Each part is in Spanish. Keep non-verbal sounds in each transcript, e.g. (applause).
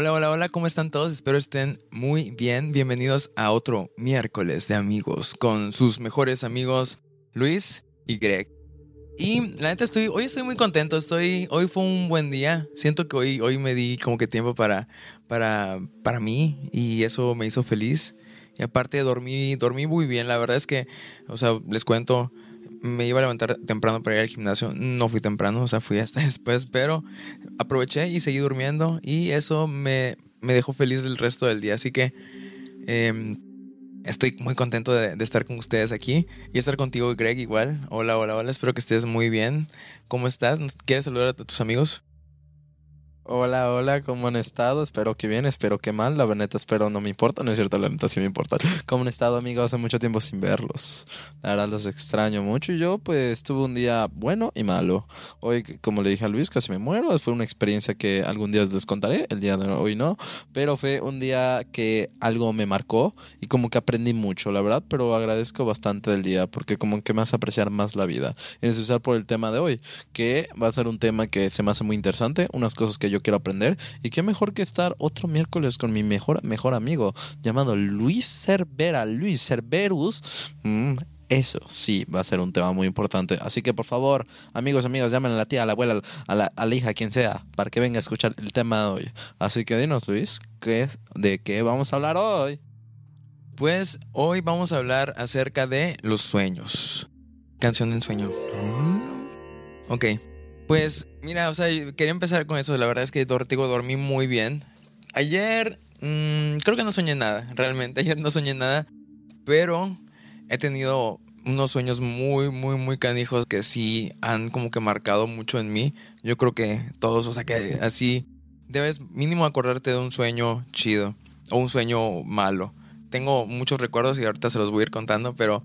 Hola, hola, hola, ¿cómo están todos? Espero estén muy bien. Bienvenidos a otro miércoles de amigos con sus mejores amigos Luis y Greg. Y la neta estoy, hoy estoy muy contento, estoy, hoy fue un buen día. Siento que hoy, hoy me di como que tiempo para, para, para mí y eso me hizo feliz. Y aparte dormí, dormí muy bien. La verdad es que, o sea, les cuento, me iba a levantar temprano para ir al gimnasio. No fui temprano, o sea, fui hasta (laughs) después, pero aproveché y seguí durmiendo y eso me, me dejó feliz el resto del día. Así que em, estoy muy contento de, de, estar con ustedes aquí y estar contigo, Greg, igual. Hola, hola, hola, espero que estés muy bien. ¿Cómo estás? ¿Quieres saludar a tus amigos? Hola, hola, ¿cómo han estado? Espero que bien, espero que mal. La verdad, espero no me importa, no es cierto, la neta sí me importa. (laughs) ¿Cómo han estado, amigos? Hace mucho tiempo sin verlos. La verdad, los extraño mucho. Y yo, pues, tuve un día bueno y malo. Hoy, como le dije a Luis, casi me muero. Fue una experiencia que algún día les contaré, el día de hoy no. Pero fue un día que algo me marcó y como que aprendí mucho, la verdad. Pero agradezco bastante del día porque como que me hace apreciar más la vida. En especial por el tema de hoy, que va a ser un tema que se me hace muy interesante. Unas cosas que yo quiero aprender. Y qué mejor que estar otro miércoles con mi mejor, mejor amigo llamado Luis Cervera, Luis Cerverus. Mm, eso sí va a ser un tema muy importante. Así que por favor, amigos, amigas, llamen a la tía, a la abuela, a la, a hija, quien sea, para que venga a escuchar el tema de hoy. Así que dinos, Luis, ¿qué, ¿de qué vamos a hablar hoy? Pues hoy vamos a hablar acerca de los sueños. Canción del sueño. Ok. Pues mira, o sea, quería empezar con eso. La verdad es que digo, dormí muy bien. Ayer mmm, creo que no soñé nada, realmente. (laughs) Ayer no soñé nada, pero he tenido unos sueños muy, muy, muy canijos que sí han como que marcado mucho en mí. Yo creo que todos, o sea, que así debes mínimo acordarte de un sueño chido o un sueño malo. Tengo muchos recuerdos y ahorita se los voy a ir contando, pero,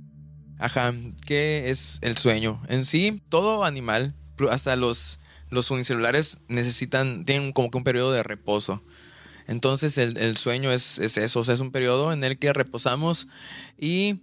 ajá, ¿qué es el sueño? En sí, todo animal hasta los, los unicelulares necesitan, tienen como que un periodo de reposo. Entonces el, el sueño es, es, eso, o sea, es un periodo en el que reposamos y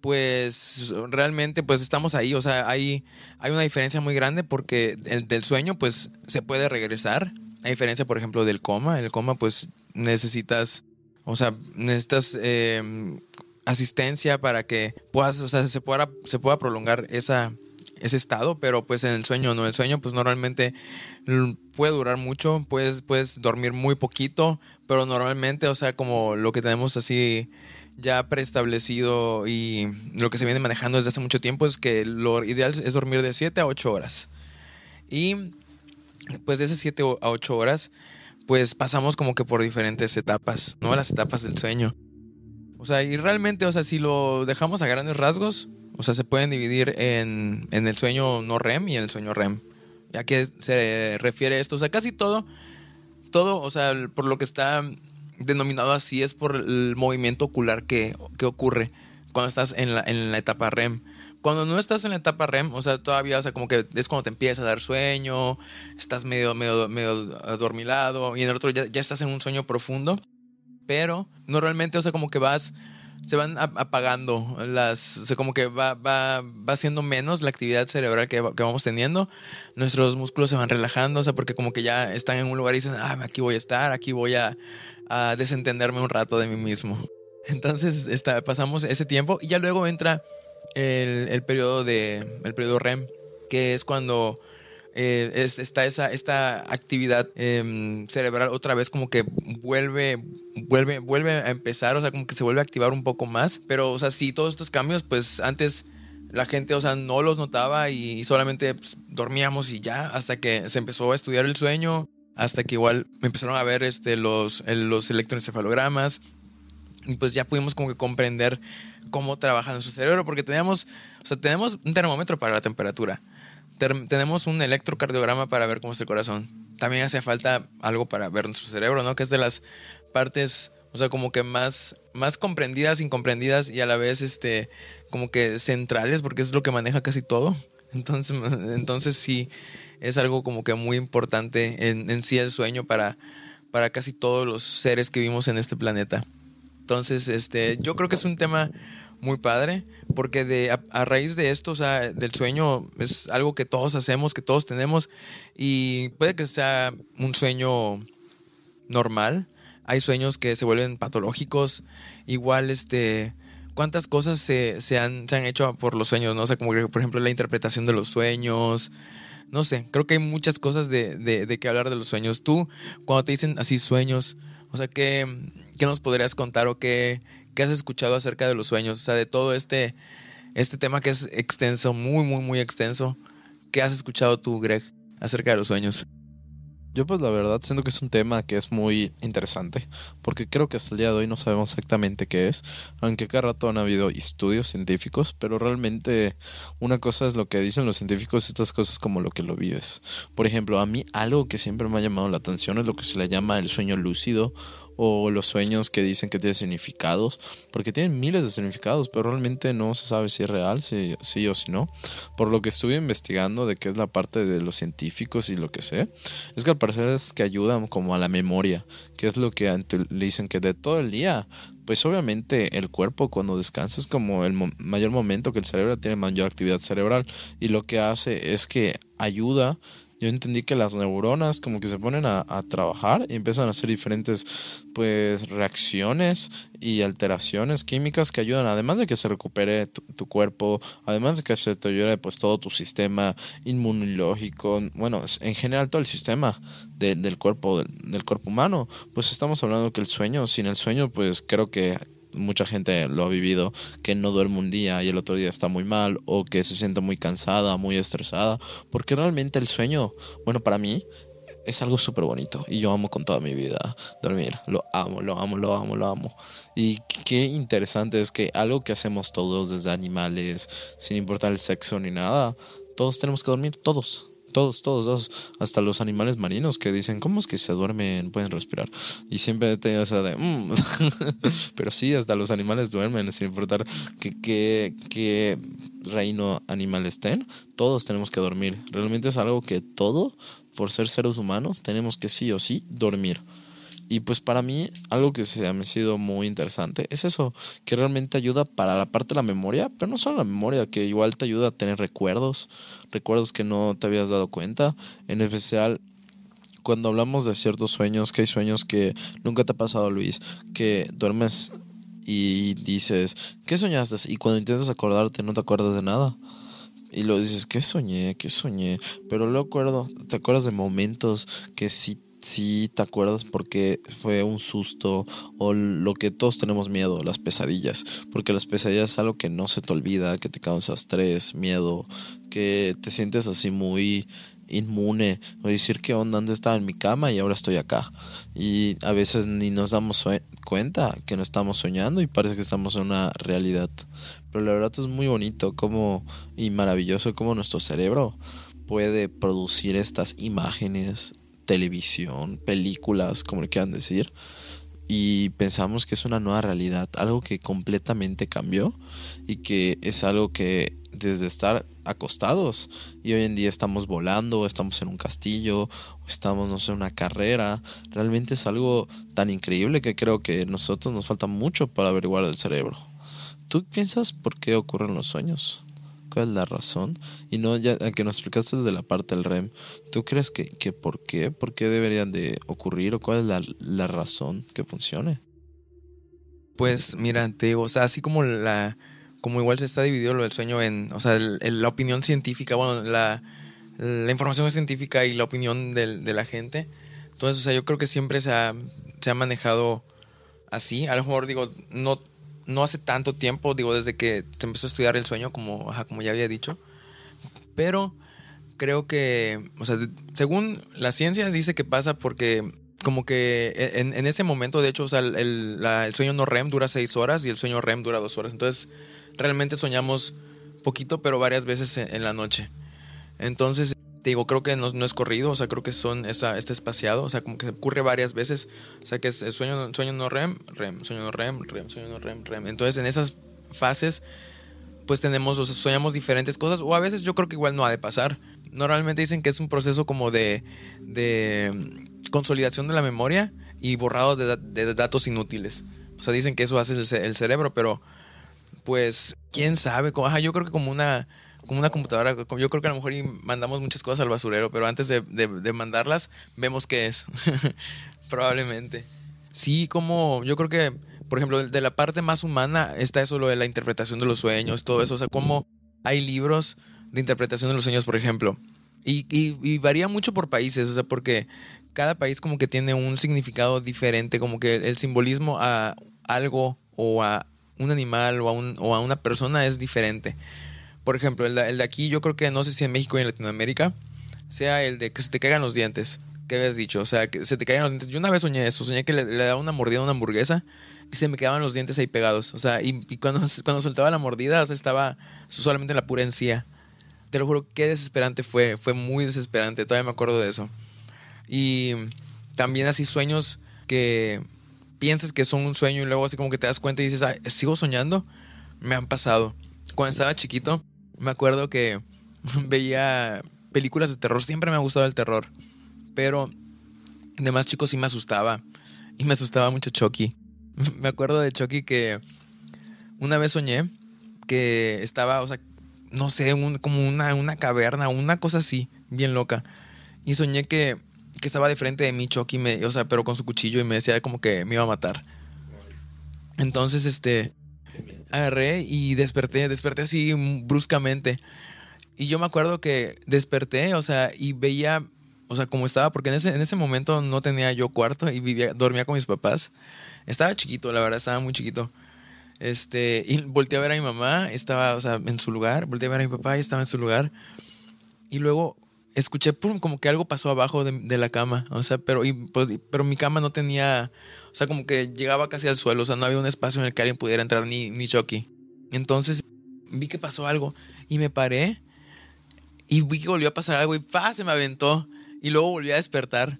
pues realmente pues estamos ahí, o sea, hay, hay una diferencia muy grande porque el del sueño pues se puede regresar, a diferencia por ejemplo del coma, el coma pues necesitas, o sea, necesitas eh, asistencia para que puedas, o sea, se pueda, se pueda prolongar esa, ese estado, pero pues en el sueño no. El sueño pues normalmente puede durar mucho, puedes, puedes dormir muy poquito, pero normalmente, o sea, como lo que tenemos así ya preestablecido y lo que se viene manejando desde hace mucho tiempo es que lo ideal es dormir de 7 a 8 horas. Y pues de esas 7 a 8 horas, pues pasamos como que por diferentes etapas, ¿no? Las etapas del sueño. O sea, y realmente, o sea, si lo dejamos a grandes rasgos, o sea, se pueden dividir en, en el sueño no REM y en el sueño REM. ¿A qué se refiere esto? O sea, casi todo, todo, o sea, por lo que está denominado así es por el movimiento ocular que, que ocurre cuando estás en la, en la etapa REM. Cuando no estás en la etapa REM, o sea, todavía, o sea, como que es cuando te empieza a dar sueño, estás medio, medio, medio adormilado y en el otro ya, ya estás en un sueño profundo. Pero normalmente, o sea, como que vas se van apagando las, o sea, como que va, va, va siendo menos la actividad cerebral que, que, vamos teniendo, nuestros músculos se van relajando, o sea, porque como que ya están en un lugar y dicen, ah, aquí voy a estar, aquí voy a, a desentenderme un rato de mí mismo. (laughs) Entonces está, pasamos ese tiempo y ya luego entra el, el periodo de, el periodo REM, que es cuando eh, está esa, esta actividad eh, cerebral otra vez como que vuelve, vuelve, vuelve a empezar, o sea, como que se vuelve a activar un poco más. Pero, o sea, sí, todos estos cambios, pues antes la gente, o sea, no los notaba y solamente pues, dormíamos y ya, hasta que se empezó a estudiar el sueño, hasta que igual empezaron a ver este, los, los electroencefalogramas y pues ya pudimos como que comprender cómo trabaja nuestro cerebro, porque teníamos, o sea, tenemos un termómetro para la temperatura tenemos un electrocardiograma para ver cómo es el corazón. También hace falta algo para ver nuestro cerebro, ¿no? Que es de las partes, o sea, como que más, más comprendidas, incomprendidas y a la vez, este, como que centrales, porque es lo que maneja casi todo. Entonces, (laughs) entonces sí, es algo como que muy importante en, en sí el sueño para, para casi todos los seres que vivimos en este planeta. Entonces, este, yo creo que es un tema muy padre, porque de, a, raíz de esto, o sea, del sueño es algo que todos hacemos, que todos tenemos, y puede que sea un sueño normal. Hay sueños que se vuelven patológicos. Igual, este, cuántas cosas se, se, han, se han hecho por los sueños, ¿no? O sea, como por ejemplo, la interpretación de los sueños. No sé, creo que hay muchas cosas de, de, de que hablar de los sueños. Tú, cuando te dicen así sueños, o sea, ¿qué, qué nos podrías contar o qué, qué has escuchado acerca de los sueños? O sea, de todo este, este tema que es extenso, muy, muy, muy extenso. ¿Qué has escuchado tú, Greg, acerca de los sueños? Yo pues la verdad siento que es un tema que es muy interesante, porque creo que hasta el día de hoy no sabemos exactamente qué es, aunque cada rato han habido estudios científicos, pero realmente una cosa es lo que dicen los científicos y otras cosas como lo que lo vives. Por ejemplo, a mí algo que siempre me ha llamado la atención es lo que se le llama el sueño lúcido o los sueños que dicen que tienen significados, porque tienen miles de significados, pero realmente no se sabe si es real, si sí o si no. Por lo que estuve investigando de qué es la parte de los científicos y lo que sé, es que al parecer es que ayudan como a la memoria, que es lo que le dicen que de todo el día pues obviamente el cuerpo cuando descansa es como el mayor momento que el cerebro tiene mayor actividad cerebral y lo que hace es que ayuda yo entendí que las neuronas como que se ponen a, trabajar y empiezan a hacer diferentes pues reacciones y alteraciones químicas que ayudan, además de que se recupere tu, cuerpo, además de que se te ayude pues todo tu sistema inmunológico, bueno, en general todo el sistema del cuerpo, del, del cuerpo humano, pues estamos hablando que el sueño, sin el sueño pues creo que mucha gente lo ha vivido, que no duerme un día y el otro día está muy mal o que se siente muy cansada, muy estresada, porque realmente el sueño, bueno, para mí es algo súper bonito y yo amo con toda mi vida dormir, lo amo, lo amo, lo amo, lo amo. Y qué interesante es que algo que hacemos todos desde animales, sin importar el sexo ni nada, todos tenemos que dormir, todos todos, todos, todos, hasta los animales marinos que dicen, ¿cómo es que se duermen, pueden respirar? Y siempre te esa de, mm". (laughs) pero sí, hasta los animales duermen, sin importar qué que, reino animal estén, todos tenemos que dormir. Realmente es algo que todo, por ser seres humanos, tenemos que sí o sí dormir. Y pues para mí, algo que se ha sido muy interesante es eso, que realmente ayuda para la parte de la memoria, pero no solo la memoria, que igual te ayuda a tener recuerdos, recuerdos que no te habías dado cuenta, en especial cuando hablamos de ciertos sueños, que hay sueños que nunca te ha pasado, Luis, que duermes y dices, ¿qué soñaste? Y cuando intentas acordarte no te acuerdas de nada. Y lo dices, ¿qué soñé? ¿Qué soñé? Pero luego acuerdo, te acuerdas de momentos que sí si te acuerdas porque fue un susto o lo que todos tenemos miedo, las pesadillas, porque las pesadillas es algo que no se te olvida, que te causa estrés, miedo, que te sientes así muy inmune. O decir que onda antes estaba en mi cama y ahora estoy acá y a veces ni nos damos cuenta que no estamos soñando y parece que estamos en una realidad. Pero la verdad es muy bonito como y maravilloso como nuestro cerebro puede producir estas imágenes televisión, películas, como le quieran decir, y pensamos que es una nueva realidad, algo que completamente cambió y que es algo que desde estar acostados y hoy en día estamos volando, estamos en un castillo, estamos, no sé, en una carrera, realmente es algo tan increíble que creo que nosotros nos falta mucho para averiguar el cerebro. ¿Tú piensas por qué ocurren los sueños? Cuál es la razón y no ya que nos explicaste desde la parte del REM tú crees que, que por qué por qué deberían de ocurrir o cuál es la, la razón que funcione pues mira te digo o sea así como la como igual se está dividido lo del sueño en o sea la opinión científica bueno la, la información científica y la opinión de la gente. Entonces o sea yo creo que siempre se ha, se ha manejado así. A lo mejor digo no no hace tanto tiempo, digo, desde que se empezó a estudiar el sueño, como, como ya había dicho. Pero creo que, o sea, según la ciencia dice que pasa porque como que en, ese momento, de hecho, o sea, el, sueño no REM dura seis horas y el sueño REM dura dos horas. Entonces, realmente soñamos poquito, pero varias veces en la noche. Entonces, te digo, creo que no, es corrido, o sea, creo que son, está, está espaciado, o sea, como que ocurre varias veces, o sea, que es sueño, sueño no REM, REM, sueño no REM, REM, sueño no REM, REM. Entonces, en esas fases, pues tenemos, o sea, soñamos diferentes cosas, o a veces yo creo que igual no ha de pasar. Normalmente dicen que es un proceso como de, de consolidación de la memoria y borrado de, de datos inútiles. O sea, dicen que eso hace el, cerebro, pero pues, quién sabe, yo creo que como una como una computadora. Yo creo que a lo mejor mandamos muchas cosas al basurero, pero antes de, de mandarlas, vemos qué es. (laughs) Probablemente. Sí, como yo creo que, por ejemplo, de la parte más humana está eso, lo de la interpretación de los sueños, todo eso. O sea, como hay libros de interpretación de los sueños, por ejemplo. Y, y, varía mucho por países, o sea, porque cada país como que tiene un significado diferente, como que el simbolismo a algo o a un animal o a, un, o a una persona es diferente. Por ejemplo, el de, el de, aquí yo creo que no sé si en México y en Latinoamérica sea el de que se te caigan los dientes. ¿Qué habías dicho? O sea, que se te caigan los dientes. Yo una vez soñé eso, soñé que le, daba una mordida a una hamburguesa y se me quedaban los dientes ahí pegados. O sea, y, cuando, (laughs) cuando soltaba la mordida, o sea, estaba solamente la pura encía. Te lo juro, qué desesperante fue. Fue muy desesperante. Todavía me acuerdo de eso. Y también así sueños que piensas que son un sueño y luego así como que te das cuenta y dices, sigo soñando. Me han pasado. Cuando estaba chiquito, me acuerdo que (laughs) veía películas de terror. Siempre me ha gustado el terror. Pero de más chicos sí me asustaba. Y me asustaba mucho Chucky. (laughs) me acuerdo de Chucky que una vez soñé que estaba, o sea, no sé, como una, una caverna, una cosa así, bien loca. Y soñé que que estaba de frente de mí, Chucky, me, o sea, pero con su cuchillo y me decía como que me iba a matar. Entonces, este, agarré y desperté, desperté así bruscamente. Y yo me acuerdo que desperté, o sea, y veía, o sea, como estaba, porque en ese, en ese momento no tenía yo cuarto y vivía, dormía con mis papás. Estaba chiquito, la verdad, estaba muy chiquito. Este, y volteé a ver a mi mamá, estaba, o sea, en su lugar, volteé a ver a mi papá y estaba en su lugar. Y luego escuché pum, como que algo pasó abajo de, la cama, o sea, pero, y, pues, pero mi cama no tenía, o sea, como que llegaba casi al suelo, o sea, no había un espacio en el que alguien pudiera entrar, ni, ni Chucky. Entonces vi que pasó algo y me paré y vi que volvió a pasar algo y ¡fa! se me aventó y luego volví a despertar.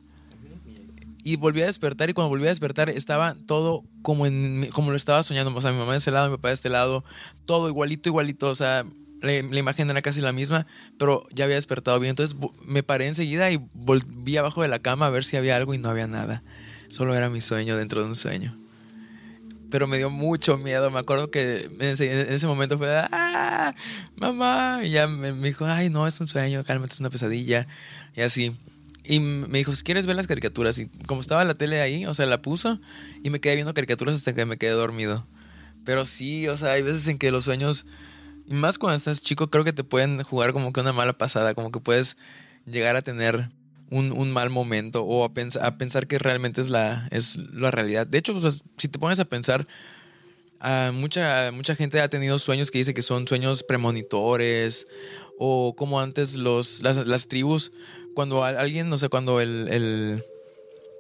Y volví a despertar y cuando volví a despertar estaba todo como, en, como lo estaba soñando. O sea, mi mamá de ese lado, mi papá de este lado, todo igualito, igualito. O sea, la, imagen era casi la misma, pero ya había despertado bien. Entonces me paré enseguida y volví abajo de la cama a ver si había algo y no había nada. Solo era mi sueño dentro de un sueño. Pero me dio mucho miedo. Me acuerdo que en ese, momento fue, ¡ah! ¡Mamá! Y ya me, dijo, ¡ay, no, es un sueño! Cálmate, es una pesadilla. Y así. Y me dijo, quieres ver las caricaturas. Y como estaba la tele ahí, o sea, la puso. Y me quedé viendo caricaturas hasta que me quedé dormido. Pero sí, o sea, hay veces en que los sueños más cuando estás chico, creo que te pueden jugar como que una mala pasada, como que puedes llegar a tener un, mal momento o a, a, pensar que realmente es la, es realidad. De hecho, si te pones a pensar, mucha, mucha gente ha tenido sueños que dice que son sueños premonitores o como antes los, las, tribus, cuando alguien, no sé, cuando el, el,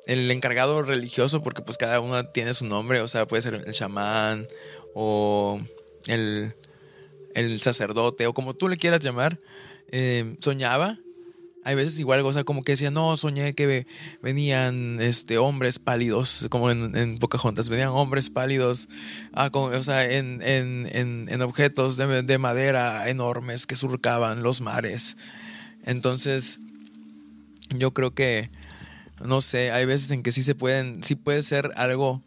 el encargado religioso, porque pues cada uno tiene su nombre, o sea, puede ser el chamán o el el sacerdote o como tú le quieras llamar, eh, soñaba. Hay veces igual, o sea, como que decía, no, soñé que venían este, hombres pálidos, como en, en Pocahontas, venían hombres pálidos, ah, o sea, en, en, en objetos de, de, madera enormes que surcaban los mares. Entonces, yo creo que, no sé, hay veces en que sí se pueden, sí puede ser algo,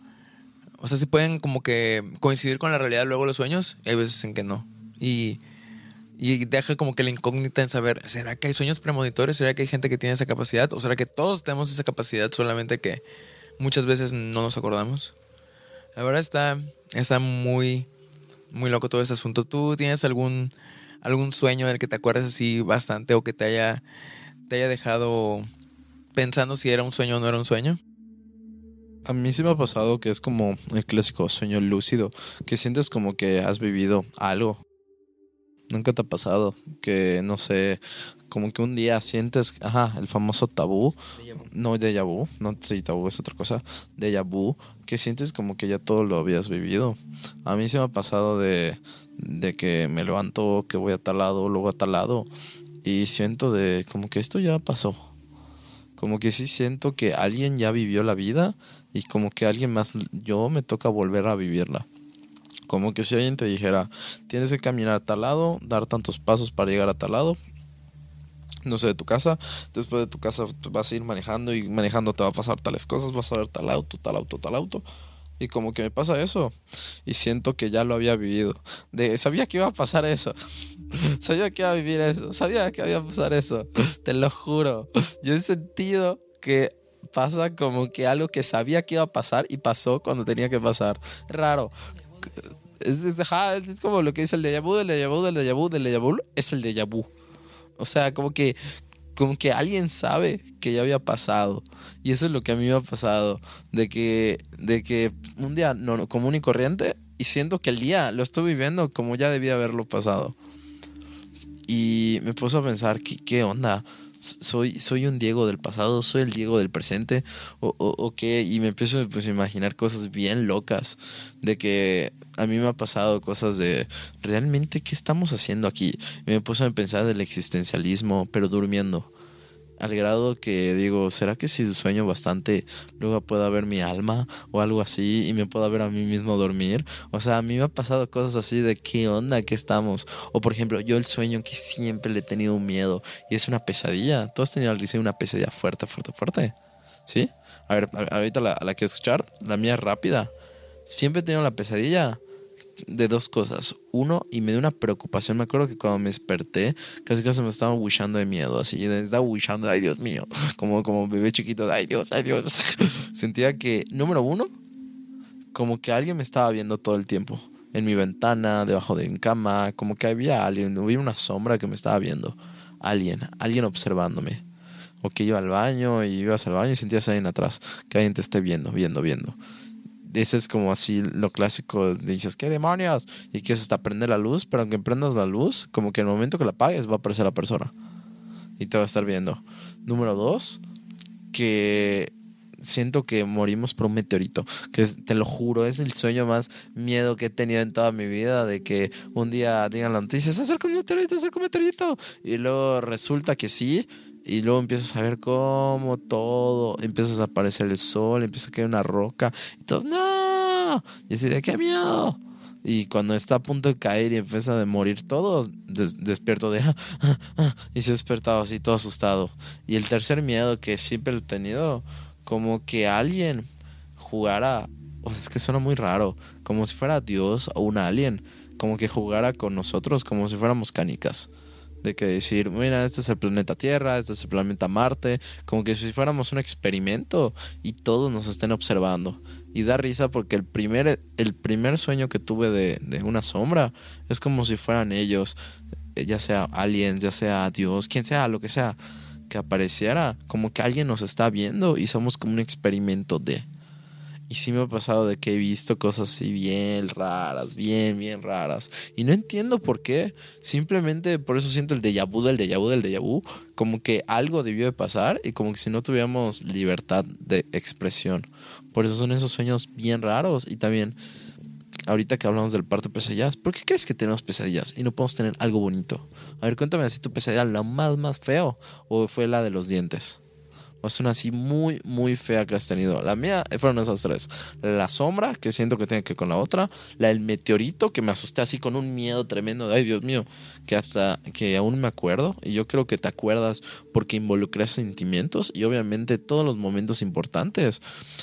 o sea, sí pueden como que coincidir con la realidad luego los sueños, y hay veces en que no. Y, deja como que la incógnita en saber, ¿será que hay sueños premonitores? ¿Será que hay gente que tiene esa capacidad? ¿O será que todos tenemos esa capacidad solamente que muchas veces no nos acordamos? La verdad está, está muy, muy loco todo este asunto. ¿Tú tienes algún, algún sueño del que te acuerdas así bastante o que te haya, te haya dejado pensando si era un sueño o no era un sueño? A mí sí me ha pasado que es como el clásico sueño lúcido, que sientes como que has vivido algo ¿Nunca te ha pasado que, no sé, como que un día sientes, ajá, el famoso tabú, no déjà vu, no sí, tabú es otra cosa, déjà vu, que sientes como que ya todo lo habías vivido. A mí se me ha pasado de, de que me levanto, que voy a tal lado, luego a tal lado, y siento de como que esto ya pasó. Como que sí siento que alguien ya vivió la vida y como que alguien más, yo me toca volver a vivirla. Como que si alguien te dijera, tienes que caminar a tal lado, dar tantos pasos para llegar a tal lado, no sé, de tu casa, después de tu casa vas a ir manejando y manejando te va a pasar tales cosas, vas a ver tal auto, tal auto, tal auto, Y como que me pasa eso. Y siento que ya lo había vivido. De, sabía que iba a pasar eso. (laughs) sabía que iba a vivir eso. Sabía que iba a pasar eso. (laughs) Te lo juro. Yo he sentido que pasa como que algo que sabía que iba a pasar y pasó cuando tenía que pasar. Raro. Es, es, como lo que dice el déjà vu, del déjà vu, del déjà vu, del déjà vu. Es el déjà vu. O sea, como que como que alguien sabe que ya había pasado. Y eso es lo que a mí me ha pasado. De que, de que un día no, común y corriente y siento que el día lo estoy viviendo como ya debía haberlo pasado. Y me puse a pensar, ¿qué, qué onda? Soy, soy un Diego del pasado, soy el Diego del presente, o, o, qué, y me empiezo pues, a imaginar cosas bien locas, de que a mí me ha pasado cosas de, ¿realmente qué estamos haciendo aquí? Y me puse a pensar del existencialismo, pero durmiendo al grado que digo, ¿será que si sueño bastante luego pueda ver mi alma o algo así y me pueda ver a mí mismo dormir? O sea, a mí me ha pasado cosas así de qué onda, qué estamos. O por ejemplo, yo el sueño que siempre le he tenido un miedo y es una pesadilla. ¿Tú has tenido una pesadilla fuerte, fuerte, fuerte? ¿Sí? A ver, ahorita la, la quiero escuchar. La mía rápida. Siempre he tenido la pesadilla de dos cosas. Uno, y me dio una preocupación. Me acuerdo que cuando me desperté, casi casi me estaba wishando de miedo. Así, estaba wishando, ay Dios mío. (laughs) Como, como bebé chiquito, ay Dios, ay Dios. (laughs) Sentía que, número uno, como que alguien me estaba viendo todo el tiempo. En mi ventana, debajo de mi cama, como que había alguien, había una sombra que me estaba viendo. Alguien, alguien observándome. O que iba al baño y ibas al baño y sentías a alguien atrás, que alguien te esté viendo, viendo, viendo ese es como así lo clásico. Dices, ¿qué demonios? Y que es hasta prender la luz, pero aunque prendas la luz, como que en el momento que la apagues va a aparecer la persona. Y te va a estar viendo. Número dos, que siento que morimos por un meteorito. Que te lo juro, es el sueño más miedo que he tenido en toda mi vida. De que un día digan la noticia, se acerca un meteorito, se acerca un meteorito. Y luego resulta que sí y luego empiezas a ver cómo todo, empiezas a aparecer el sol, empieza a caer una roca, y todos, ¡no! Y así ¡qué miedo! Y cuando está a punto de caer y empieza a morir todo, despierto de, ah, ah, ah", y se ha despertado así todo asustado. Y el tercer miedo que siempre he tenido, como que alguien jugara, o es que suena muy raro, como si fuera Dios o un alien, como que jugara con nosotros como si fuéramos canicas de que decir, mira, este es el planeta Tierra, este es el planeta Marte, como que si fuéramos un experimento y todos nos estén observando. Y da risa porque el primer, el primer sueño que tuve de, de una sombra es como si fueran ellos, ya sea aliens, ya sea Dios, quien sea, lo que sea, que apareciera, como que alguien nos está viendo y somos como un experimento de... Y sí me ha pasado de que he visto cosas así bien raras, bien, bien raras. Y no entiendo por qué. Simplemente por eso siento el déjà vu del déjà vu del déjà vu. Como que algo debió de pasar y como que si no tuviéramos libertad de expresión. Por eso son esos sueños bien raros. Y también, ahorita que hablamos del parto de pesadillas, ¿por qué crees que tenemos pesadillas y no podemos tener algo bonito? A ver, cuéntame si tu pesadilla la más, más feo o fue la de los dientes. Una así muy, muy fea que has tenido. La mía fueron esas tres. La sombra, que siento que tiene que ver con la otra. La del meteorito, que me asusté así con un miedo tremendo. De, Ay, Dios mío, que hasta que aún me acuerdo. Y yo creo que te acuerdas porque involucras sentimientos y obviamente todos los momentos importantes.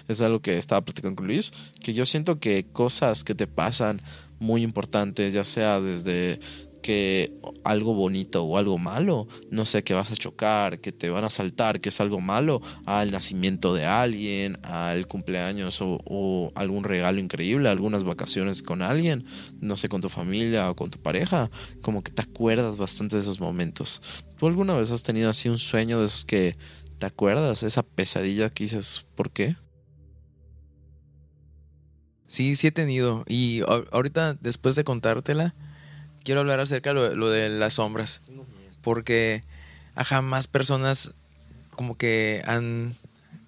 Es algo que estaba platicando con Luis. Que yo siento que cosas que te pasan muy importantes, ya sea desde que algo bonito o algo malo, no sé, que vas a chocar, que te van a saltar, que es algo malo, al nacimiento de alguien, al cumpleaños o, algún regalo increíble, algunas vacaciones con alguien, no sé, con tu familia o con tu pareja, como que te acuerdas bastante de esos momentos. ¿Tú alguna vez has tenido así un sueño de esos que te acuerdas, esa pesadilla que dices, ¿por qué? Sí, sí he tenido. Y ahorita, después de contártela, quiero hablar acerca de lo, de las sombras. Porque ajá, más personas como que han,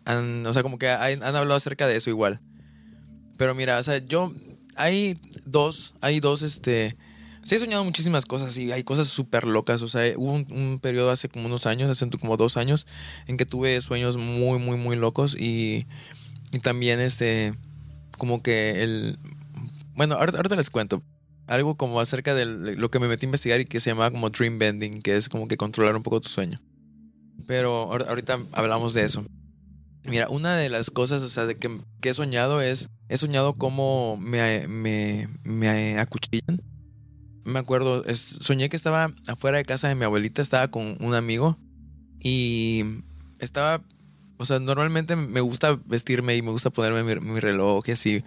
han o sea, como que han, hablado acerca de eso igual. Pero mira, o sea, yo, hay dos, hay dos, este, sí he soñado muchísimas cosas y hay cosas súper locas. O sea, hubo un, periodo hace como unos años, hace como dos años, en que tuve sueños muy, muy, muy locos y, y también, este, como que el, bueno, ahorita, ahorita les cuento algo como acerca de lo que me metí a investigar y que se llama como dream bending, que es como que controlar un poco tu sueño. Pero ahorita hablamos de eso. Mira, una de las cosas, o sea, de que, he soñado es he soñado cómo me, me, me acuchillan. Me acuerdo, soñé que estaba afuera de casa de mi abuelita, estaba con un amigo y estaba, o sea, normalmente me gusta vestirme y me gusta ponerme mi, mi reloj y así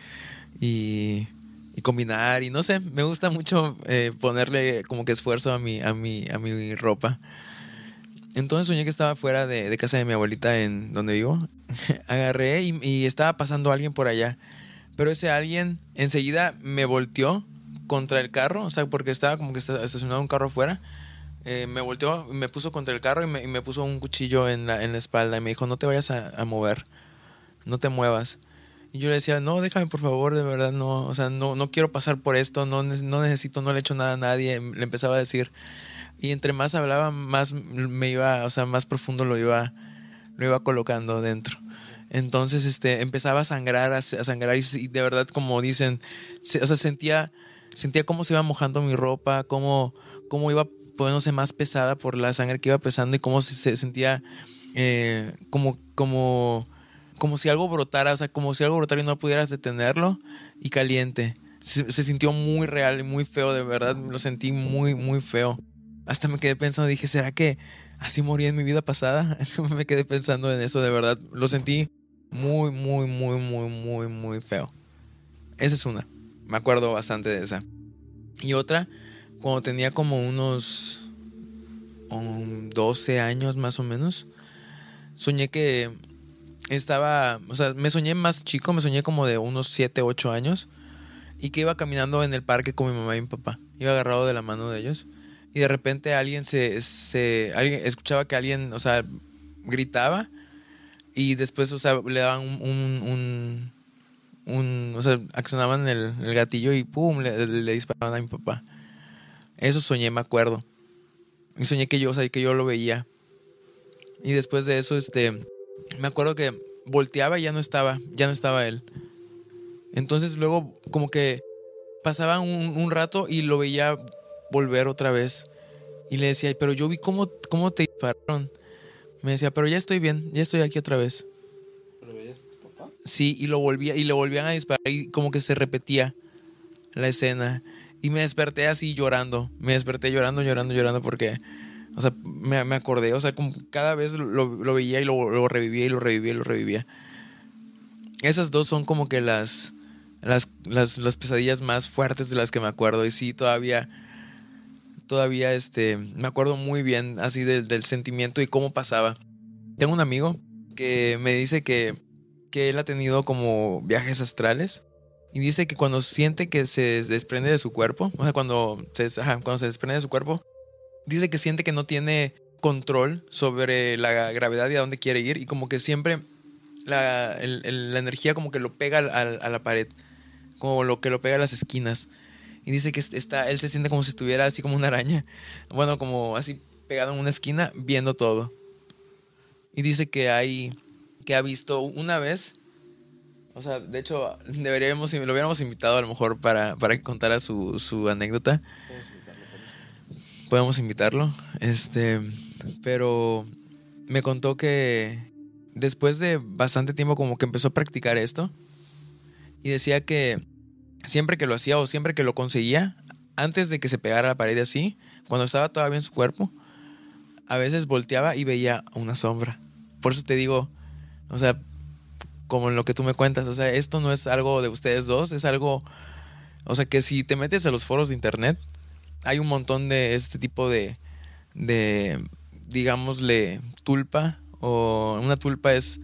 y, y combinar y no sé, me gusta mucho eh, ponerle como que esfuerzo a mi, a mi, a mi ropa. Entonces soñé que estaba fuera de, casa de mi abuelita en donde vivo. (laughs) Agarré y, estaba pasando alguien por allá. Pero ese alguien enseguida me volteó contra el carro, o sea, porque estaba como que esta- estacionado un carro afuera. Eh, me volteó, me puso contra el carro y me, puso un cuchillo en la, en la espalda y me dijo, no te vayas a mover, no te muevas. Y yo le decía, no, déjame por favor, de verdad, no, o sea, no, no quiero pasar por esto, no, no necesito, no le he hecho nada a nadie. Le empezaba a decir. Y entre más hablaba, más me iba, o sea, más profundo lo iba, lo iba colocando dentro. Entonces, este, empezaba a sangrar, a, a sangrar y, y de verdad, como dicen, se- o sea, sentía, sentía cómo se iba mojando mi ropa, cómo, cómo iba poniéndose más pesada por la sangre que iba pesando y cómo se, se sentía eh, como, como, como si algo brotara, o sea, como si algo brotara y no pudieras detenerlo y caliente. Se, sintió muy real y muy feo, de verdad, lo sentí muy, muy feo. Hasta me quedé pensando, dije, ¿será que así morí en mi vida pasada? (laughs) me quedé pensando en eso, de verdad. Lo sentí muy, muy, muy, muy, muy, muy feo. Esa es una. Me acuerdo bastante de esa. Y otra, cuando tenía como unos um, 12 años más o menos, soñé que estaba, o sea, me soñé más chico, me soñé como de unos 7, 8 años y que iba caminando en el parque con mi mamá y mi papá. Iba agarrado de la mano de ellos y de repente alguien se, se alguien, escuchaba que alguien, o sea, gritaba y después, o sea, le daban un, un, un, o sea, accionaban el, el gatillo y pum, le, le disparaban a mi papá. Eso soñé, me acuerdo. Y soñé que yo, o sea, que yo lo veía. Y después de eso, este, me acuerdo que volteaba y ya no estaba, ya no estaba él. Entonces luego como que pasaba un, un rato y lo veía volver otra vez. Y le decía, pero yo vi cómo, cómo te dispararon. Me decía, pero ya estoy bien, ya estoy aquí otra vez. Sí, y lo volvía, y le volvían a disparar y como que se repetía la escena. Y me desperté así llorando. Me desperté llorando, llorando, llorando porque, o sea, me, me acordé. O sea, cada vez lo, lo veía y lo, lo revivía y lo revivía y lo revivía. Esas dos son como que las, las, las, las pesadillas más fuertes de las que me acuerdo. Y sí, todavía, todavía, este, me acuerdo muy bien así del, del sentimiento y cómo pasaba. Tengo un amigo que me dice que, que él ha tenido como viajes astrales. Y dice que cuando siente que se desprende de su cuerpo, o sea, cuando se, cuando se desprende de su cuerpo, dice que siente que no tiene control sobre la gravedad y a dónde quiere ir. Y como que siempre la, el- la energía como que lo pega al- a la pared, como lo que lo pega a las esquinas. Y dice que está, él se siente como si estuviera así como una araña, bueno, como así pegado en una esquina, viendo todo. Y dice que hay, que ha visto una vez, o sea, de hecho, deberíamos, lo hubiéramos invitado a lo mejor para, para que contara su, su anécdota. Podemos invitarlo. Este, pero me contó que después de bastante tiempo como que empezó a practicar esto y decía que siempre que lo hacía o siempre que lo conseguía, antes de que se pegara a la pared así, cuando estaba todavía en su cuerpo, a veces volteaba y veía una sombra. Por eso te digo, o sea, como en lo que tú me cuentas, o sea, esto no es algo de ustedes dos, es algo, o sea, que si te metes a los foros de internet, hay un montón de este tipo de, de digámosle, tulpa, o una tulpa es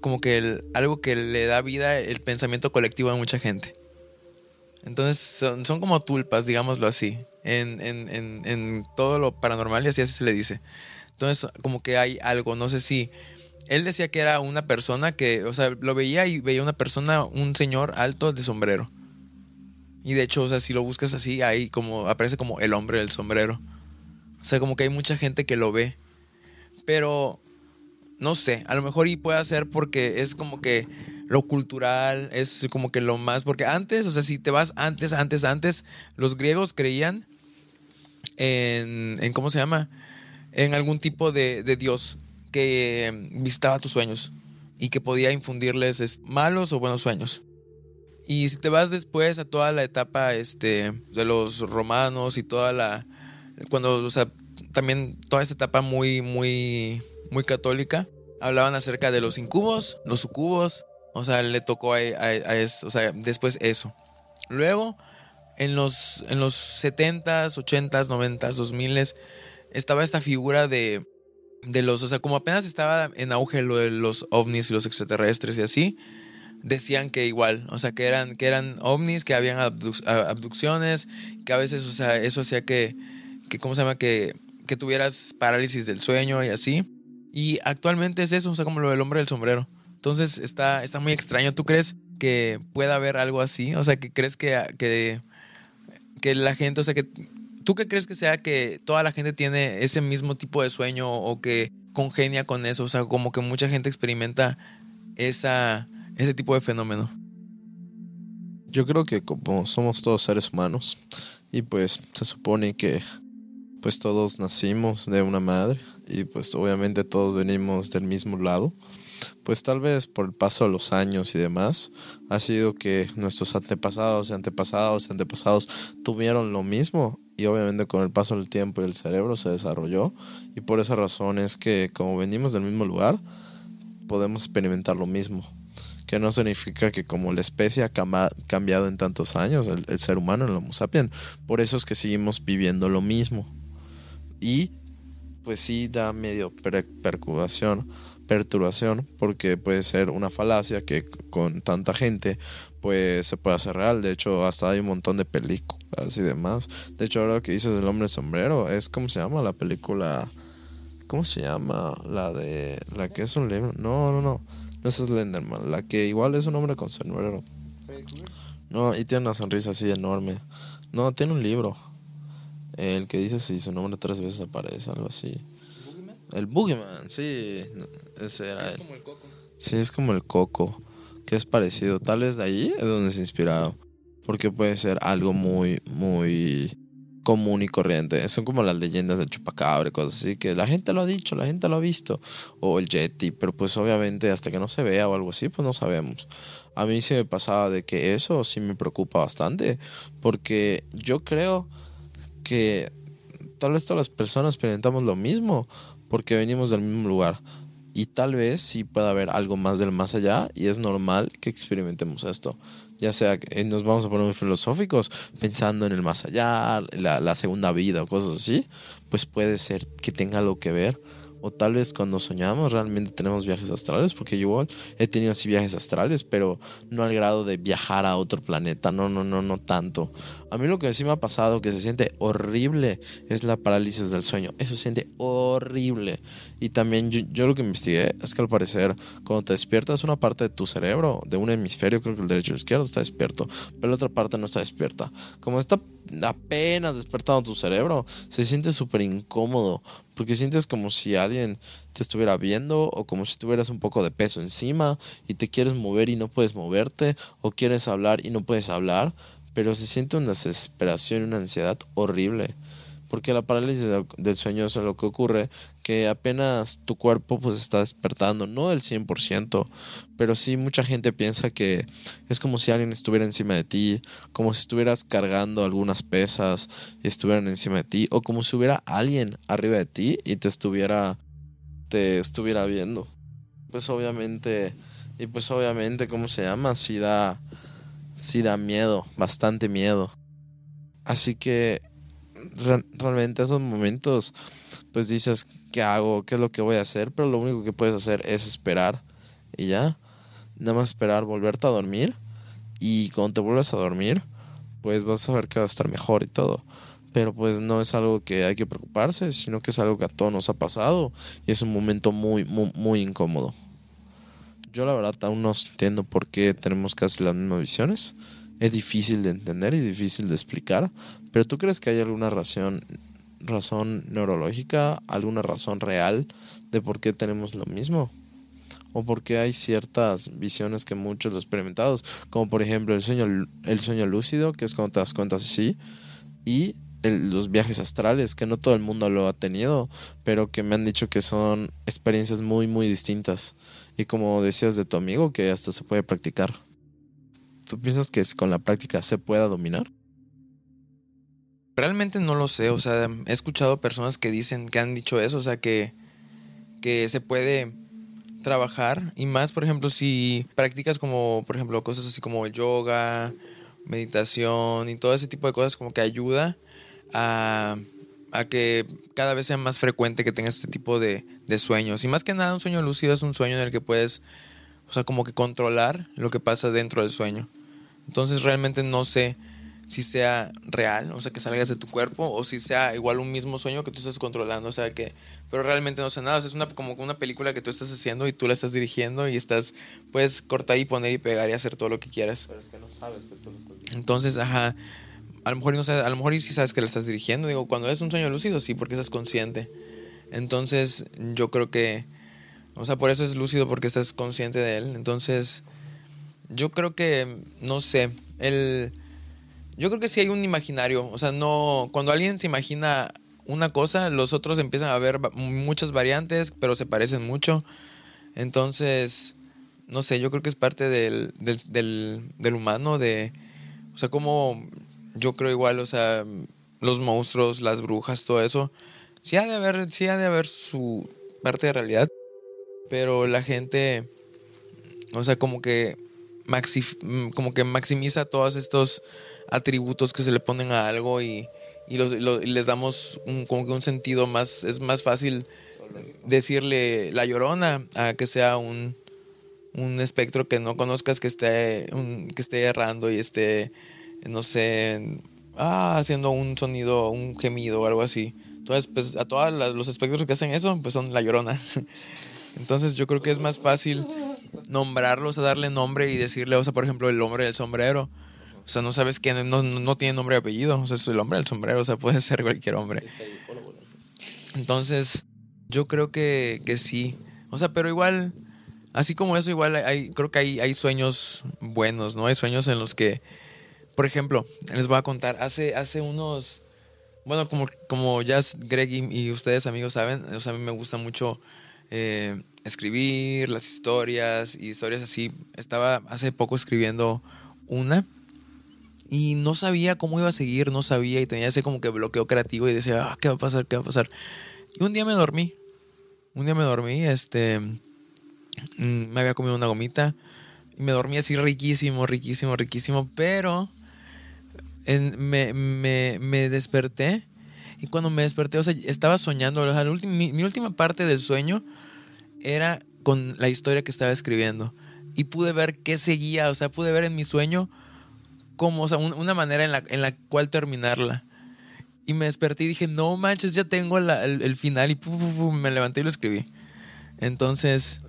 como que algo que le da vida el pensamiento colectivo a mucha gente. Entonces son, son como tulpas, digámoslo así, en, en, en, en todo lo paranormal y así, así se le dice. Entonces como que hay algo, no sé si... Él decía que era una persona que, o sea, lo veía y veía una persona, un señor alto de sombrero. Y de hecho, o sea, si lo buscas así, ahí como aparece como el hombre del sombrero. O sea, como que hay mucha gente que lo ve. Pero no sé, a lo mejor y puede ser porque es como que lo cultural, es como que lo más, porque antes, o sea, si te vas antes, antes, antes, los griegos creían en, en ¿cómo se llama? En algún tipo de, de dios que visitaba tus sueños y que podía infundirles es, malos o buenos sueños. Y si te vas después a toda la etapa este, de los romanos y toda la... Cuando, o sea, también toda esta etapa muy, muy, muy católica, hablaban acerca de los incubos, los sucubos, o sea, le tocó a, eso, o sea, después eso. Luego, en los, en los 70s, 80s, 90s, 2000s, estaba esta figura de, de los, o sea, como apenas estaba en auge lo de los ovnis y los extraterrestres y así, decían que igual, o sea, que eran, que eran ovnis, que habían abducciones, que a veces, o sea, eso hacía que, que ¿cómo se llama? Que, que tuvieras parálisis del sueño y así. Y actualmente es eso, o sea, como lo del hombre del sombrero. Entonces está, está muy extraño. ¿Tú crees que pueda haber algo así? O sea, que crees que, que, que la gente, o sea, que ¿tú qué crees que sea que toda la gente tiene ese mismo tipo de sueño o que congenia con eso? O sea, como que mucha gente experimenta esa, ese tipo de fenómeno. Yo creo que como somos todos seres humanos y pues se supone que pues todos nacimos de una madre y pues obviamente todos venimos del mismo lado pues tal vez por el paso de los años y demás, ha sido que nuestros antepasados, antepasados, antepasados tuvieron lo mismo y obviamente con el paso del tiempo y el cerebro se desarrolló y por esa razón es que como venimos del mismo lugar, podemos experimentar lo mismo. Que no significa que como la especie ha cambiado en tantos años, el, ser humano, el Homo sapiens, por eso es que seguimos viviendo lo mismo. Y pues sí da medio percubación perturbación porque puede ser una falacia que con tanta gente pues se puede hacer real. De hecho, hasta hay un montón de películas y demás. De hecho, ahora que dices El hombre sombrero, es como se llama la película. ¿Cómo se llama? La de. La que es un libro. No, no, no. No es Slenderman. La que igual es un hombre con sombrero. No, y tiene una sonrisa así enorme. No, tiene un libro. El que dice si su nombre tres veces aparece, algo así. El Boogeyman, sí. Ese era es como el coco. Sí, es como el coco. Que es parecido. Tal vez de ahí es donde se ha inspirado. Porque puede ser algo muy, muy común y corriente. Son como las leyendas del chupacabra y cosas así. Que la gente lo ha dicho, la gente lo ha visto. O el Yeti. Pero pues obviamente hasta que no se vea o algo así, pues no sabemos. A mí sí me pasaba de que eso sí me preocupa bastante. Porque yo creo que tal vez todas las personas experimentamos lo mismo porque venimos del mismo lugar. Y tal vez sí pueda haber algo más del más allá y es normal que experimentemos esto. Ya sea que nos vamos a poner muy filosóficos pensando en el más allá, la, la segunda vida o cosas así, pues puede ser que tenga algo que ver o tal vez cuando soñamos realmente tenemos viajes astrales, porque yo he tenido así viajes astrales, pero no al grado de viajar a otro planeta, no, no, no, no tanto. A mí lo que sí me ha pasado que se siente horrible es la parálisis del sueño, eso se siente horrible. Y también yo, lo que investigué es que al parecer cuando te despiertas una parte de tu cerebro, de un hemisferio, creo que el derecho y el izquierdo está despierto, pero la otra parte no está despierta. Como está apenas despertado tu cerebro, se siente súper incómodo porque sientes como si alguien te estuviera viendo o como si tuvieras un poco de peso encima y te quieres mover y no puedes moverte o quieres hablar y no puedes hablar, pero se siente una desesperación y una ansiedad horrible. Porque la parálisis del sueño es lo que ocurre, que apenas tu cuerpo pues está despertando, no del 100%, pero sí mucha gente piensa que es como si alguien estuviera encima de ti, como si estuvieras cargando algunas pesas y estuvieran encima de ti, o como si hubiera alguien arriba de ti y te estuviera, te estuviera viendo. Pues obviamente, y pues obviamente, ¿cómo se llama? Sí da, sí da miedo, bastante miedo. Así que realmente esos momentos, pues dices, ¿qué hago? ¿Qué es lo que voy a hacer? Pero lo único que puedes hacer es esperar y ya. Nada más esperar, volverte a dormir. Y cuando te vuelves a dormir, pues vas a ver que va a estar mejor y todo. Pero pues no es algo que hay que preocuparse, sino que es algo que a todos nos ha pasado y es un momento muy, muy, muy incómodo. Yo la verdad aún no entiendo por qué tenemos casi las mismas visiones es difícil de entender y difícil de explicar, pero ¿tú crees que hay alguna razón, razón neurológica, alguna razón real de por qué tenemos lo mismo? ¿O por qué hay ciertas visiones que muchos los experimentados, como por ejemplo el sueño, el sueño lúcido, que es cuando te das cuenta así, y los viajes astrales, que no todo el mundo lo ha tenido, pero que me han dicho que son experiencias muy, muy distintas. Y como decías de tu amigo, que hasta se puede practicar. ¿tú piensas que con la práctica se pueda dominar? Realmente no lo sé, o sea, he escuchado personas que dicen, que han dicho eso, o sea, que, que se puede trabajar y más, por ejemplo, si practicas como, por ejemplo, cosas así como yoga, meditación y todo ese tipo de cosas como que ayuda a, a que cada vez sea más frecuente que tengas este tipo de, de sueños. Y más que nada un sueño lúcido es un sueño en el que puedes, o sea, como que controlar lo que pasa dentro del sueño. Entonces realmente no sé si sea real, o sea, que salgas de tu cuerpo, o si sea igual un mismo sueño que tú estás controlando, o sea, que, pero realmente no sé nada, o sea, es una, como una película que tú estás haciendo y tú la estás dirigiendo y estás, puedes cortar y poner y pegar y hacer todo lo que quieras. Pero es que no sabes que tú lo estás dirigiendo. Entonces, ajá, a lo mejor no sabes, a lo mejor sí sabes que la estás dirigiendo, digo, cuando es un sueño lúcido, sí, porque estás consciente. Entonces, yo creo que, o sea, por eso es lúcido, porque estás consciente de él. Entonces, yo creo que, no sé, el yo creo que sí hay un imaginario. O sea, no. Cuando alguien se imagina una cosa, los otros empiezan a ver muchas variantes, pero se parecen mucho. Entonces, no sé, yo creo que es parte del, del, del, humano, de. O sea, como yo creo igual, o sea, los monstruos, las brujas, todo eso. Sí ha de haber, sí ha de haber su parte de realidad. Pero la gente. O sea, como que. Maxi, como que maximiza todos estos atributos que se le ponen a algo y, les damos un, como que un sentido más, es más fácil decirle la llorona a que sea un, un espectro que no conozcas que esté, que esté errando y esté, no sé, ah, haciendo un sonido, un gemido o algo así. Entonces, pues a todos los espectros que hacen eso, pues son la llorona. (laughs) Entonces yo creo que es más fácil nombrarlos, a darle nombre y decirle, o sea, por ejemplo, el hombre del sombrero o sea, no sabes quién, no, no tiene nombre y apellido. O sea, es el hombre del sombrero, o sea, (laughs) puede ser cualquier hombre. Entonces, yo creo que, que sí. O sea, pero igual, así como eso, igual hay, creo que hay, hay sueños buenos, ¿no? Hay sueños en los que, por ejemplo, les voy a contar, hace, hace unos, bueno, como, como ya Greg y, ustedes amigos saben, o sea, a mí me gusta mucho eh, escribir las historias y historias así. Estaba hace poco escribiendo una y no sabía cómo iba a seguir, no sabía y tenía ese como que bloqueo creativo y decía, ah, ¿qué va a pasar? ¿Qué va a pasar? Y un día me dormí, un día me dormí, este, mm, me había comido una gomita y me dormí así riquísimo, riquísimo, riquísimo, pero me, me, me, desperté y cuando me desperté, o sea, estaba soñando, o sea, mi, mi última parte del sueño era con la historia que estaba escribiendo y pude ver qué seguía, o sea, pude ver en mi sueño como, o sea, una manera en la, en la cual terminarla. Y me desperté y dije, no manches, ya tengo el, final. Y me levanté y lo escribí. Entonces,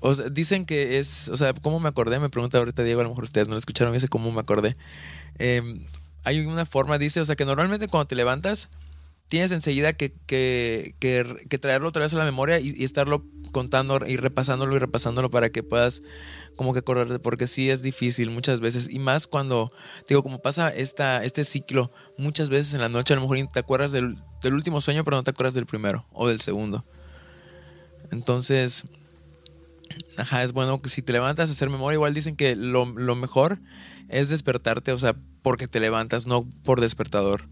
o sea, dicen que es, o sea, ¿cómo me acordé? Me pregunta ahorita Diego, a lo mejor ustedes no lo escucharon, dice cómo me acordé. Em, hay una forma, dice, o sea, que normalmente cuando te levantas, tienes enseguida que, que, que, traerlo otra vez a la memoria y, estarlo contando y repasándolo y repasándolo para que puedas como que correr, porque sí es difícil muchas veces, y más cuando, digo, como pasa esta, este ciclo, muchas veces en la noche a lo mejor te acuerdas del, del último sueño, pero no te acuerdas del primero o del segundo. Entonces, ajá, es bueno que si te levantas a hacer memoria, igual dicen que lo, lo mejor es despertarte, o sea, porque te levantas, no por despertador.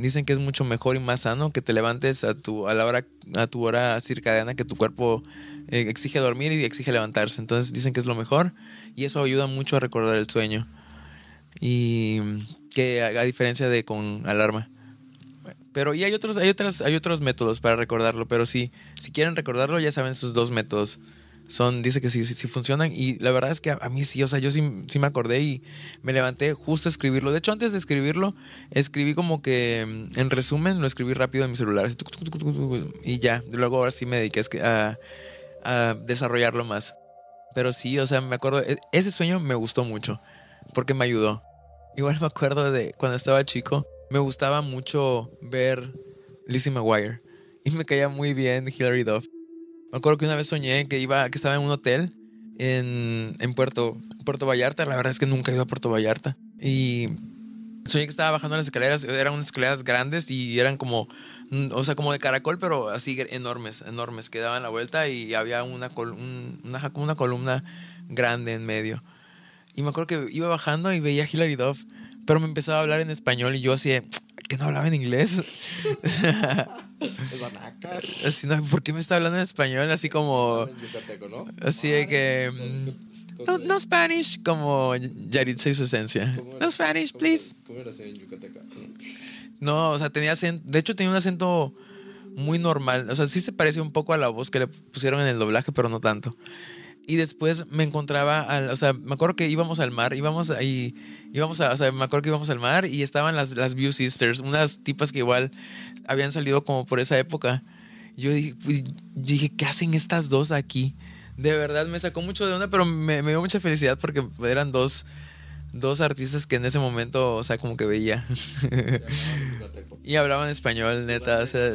Dicen que es mucho mejor y más sano que te levantes a tu, a la hora, a tu hora circadiana que tu cuerpo eh, exige dormir y exige levantarse. Entonces dicen que es lo mejor y eso ayuda mucho a recordar el sueño. Y que a, diferencia de con alarma. Pero y hay otros, hay otros, hay otros métodos para recordarlo, pero sí, si quieren recordarlo ya saben sus dos métodos son, dice que sí, sí, funcionan. Y la verdad es que a, mí sí, o sea, yo sí, sí, me acordé y me levanté justo a escribirlo. De hecho, antes de escribirlo, escribí como que, mm, en resumen, lo escribí rápido en mi celular. y ya, luego ahora sí me dediqué a, a desarrollarlo más. Pero sí, o sea, me acuerdo, e, ese sueño me gustó mucho, porque me ayudó. Igual me acuerdo de cuando estaba chico, me gustaba mucho ver Lizzie McGuire. Y me caía muy bien Hilary Duff. Me acuerdo que una vez soñé que iba, que estaba en un hotel en, en Puerto, Puerto Vallarta. La verdad es que nunca he ido a Puerto Vallarta. Y soñé que estaba bajando las escaleras. Eran unas escaleras grandes y eran como, mm, o sea, como de caracol, pero así enormes, enormes, que daban la vuelta y había una, una, una columna grande en medio. Y me acuerdo que iba bajando y veía a Hilary Duff, pero me empezaba a hablar en español y yo así, ¿que no hablaba en inglés? (laughs) así, no, ¿por qué me está hablando en español? Así como... Así de que... mm, No, no Spanish, como Yaritza y su esencia. No Spanish, please. ¿Cómo era en yucateca? No, o sea, tenía acento, de hecho tenía un acento muy normal, o sea, sí se parece un poco a la voz que le pusieron en el doblaje, pero no tanto. Y después me encontraba, al, o sea, me acuerdo que íbamos al mar, íbamos ahí, íbamos a, o sea, me acuerdo que íbamos al mar y estaban las, las View Sisters, unas tipas que igual habían salido como por esa época. Yo dije, pues, yo dije, ¿qué hacen estas dos aquí? De verdad me sacó mucho de onda, pero me, me dio mucha felicidad porque eran dos, dos artistas que en ese momento, o sea, como que veía. (laughs) y hablaban español, neta. O sea,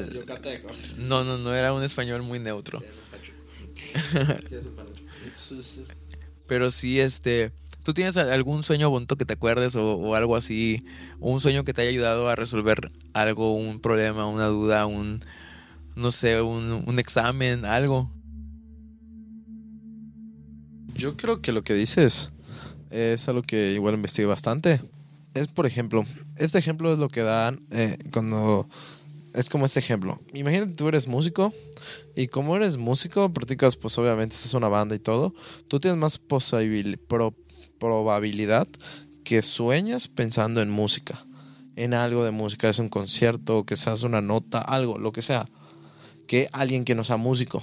no, no, no era un español muy neutro. (laughs) Pero sí, este. ¿Tú tienes algún sueño bonito que te acuerdes o, algo así? Un sueño que te haya ayudado a resolver algo, un problema, una duda, un. No sé, un, un examen, algo. Yo creo que lo que dices es algo que igual investigué bastante. Es, por ejemplo, este ejemplo es lo que dan eh, cuando... Es como este ejemplo. Imagínate tú eres músico y como eres músico, practicas, pues obviamente, es una banda y todo, tú tienes más posibil- pro- probabilidad que sueñas pensando en música, en algo de música, es un concierto, que seas una nota, algo, lo que sea, que alguien que no sea músico.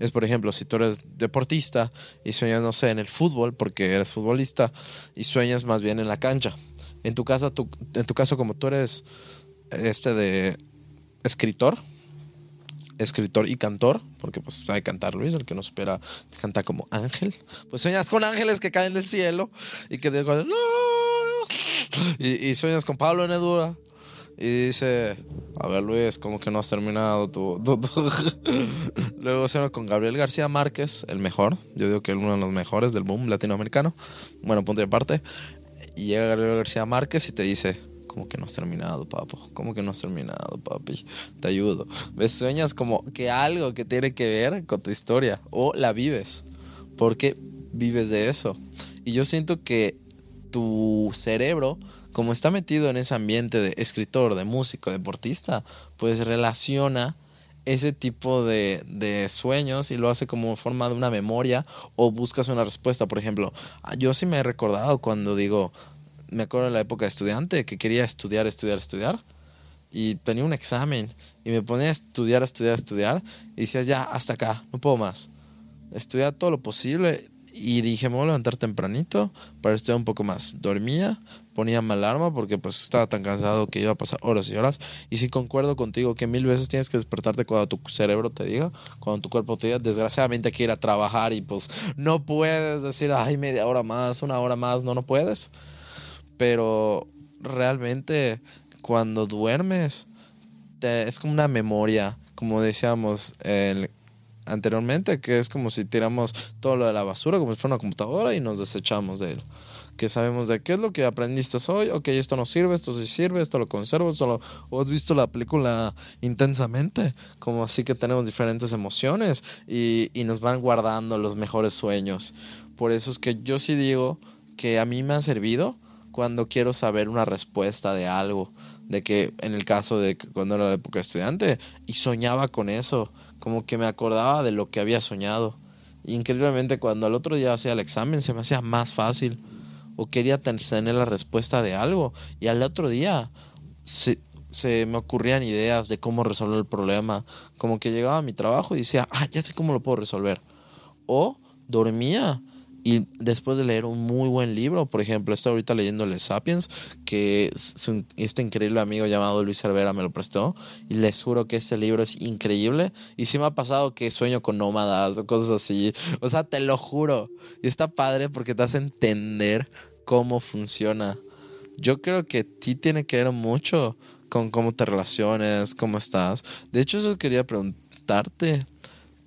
Es, por ejemplo, si tú eres deportista y sueñas, no sé, en el fútbol, porque eres futbolista, y sueñas más bien en la cancha. En tu, casa, tú- en tu caso, como tú eres este de escritor, escritor y cantor, porque pues sabe cantar Luis, el que no supera, canta como ángel, pues sueñas con ángeles que caen del cielo y que digo, no, y, y sueñas con Pablo Nedura. Y dice, a ver Luis, como que no has terminado tu... tu- tu-". (laughs) Luego suena con Gabriel García Márquez, el mejor. Yo digo que uno de los mejores del boom latinoamericano. Bueno, punto de parte. Y llega Gabriel García Márquez y te dice, como que no has terminado, papo. Como que no has terminado, papi. Te ayudo. ¿Ves? Sueñas como que algo que tiene que ver con tu historia. O la vives. Porque vives de eso. Y yo siento que tu cerebro, como está metido en ese ambiente de escritor, de músico, deportista, pues relaciona ese tipo de, de sueños y lo hace como forma de una memoria o buscas una respuesta. Por ejemplo, ah, yo sí me he recordado cuando digo, me acuerdo en la época de estudiante que quería estudiar, estudiar, estudiar y tenía un examen y me ponía a estudiar, estudiar, estudiar y decía, ya, hasta acá, no puedo más. Estudiar todo lo posible y dije, me voy a levantar tempranito para estudiar un poco más. Dormía, ponía mi alarma porque pues estaba tan cansado que iba a pasar horas y horas. Y sí concuerdo contigo que mil veces tienes que despertarte cuando tu cerebro te diga, cuando tu cuerpo te diga, desgraciadamente hay que ir a trabajar y pues no puedes decir, ay, media hora más, una hora más, no, no puedes. Pero realmente cuando duermes es como una memoria, como decíamos el- anteriormente, que es como si tiramos todo lo de la basura como si fuera una computadora y nos desechamos de él. Que sabemos de qué es lo que aprendiste hoy, ok, esto no sirve, esto sí sirve, esto lo conservo, esto lo... o has visto la película intensamente, como así que tenemos diferentes emociones y, y nos van guardando los mejores sueños. Por eso es que yo sí digo que a mí me ha servido cuando quiero saber una respuesta de algo. De que en el caso de cuando era la época estudiante y soñaba con eso, como que me acordaba de lo que había soñado. Y increíblemente cuando al otro día hacía el examen se me hacía más fácil. O quería ten- tener la respuesta de algo. Y al otro día se, se me ocurrían ideas de cómo resolver el problema. Como que llegaba a mi trabajo y decía, ah, ya sé cómo lo puedo resolver. O dormía y después de leer un muy buen libro, por ejemplo, estoy ahorita leyendo El Sapiens, que es este increíble amigo llamado Luis Cervera me lo prestó, y les juro que este libro es increíble. Y sí me ha pasado que sueño con nómadas o cosas así. O sea, te lo juro. Y está padre porque te hace entender cómo funciona. Yo creo que sí tiene que ver mucho con cómo te relaciones, cómo estás. De hecho, eso quería preguntarte,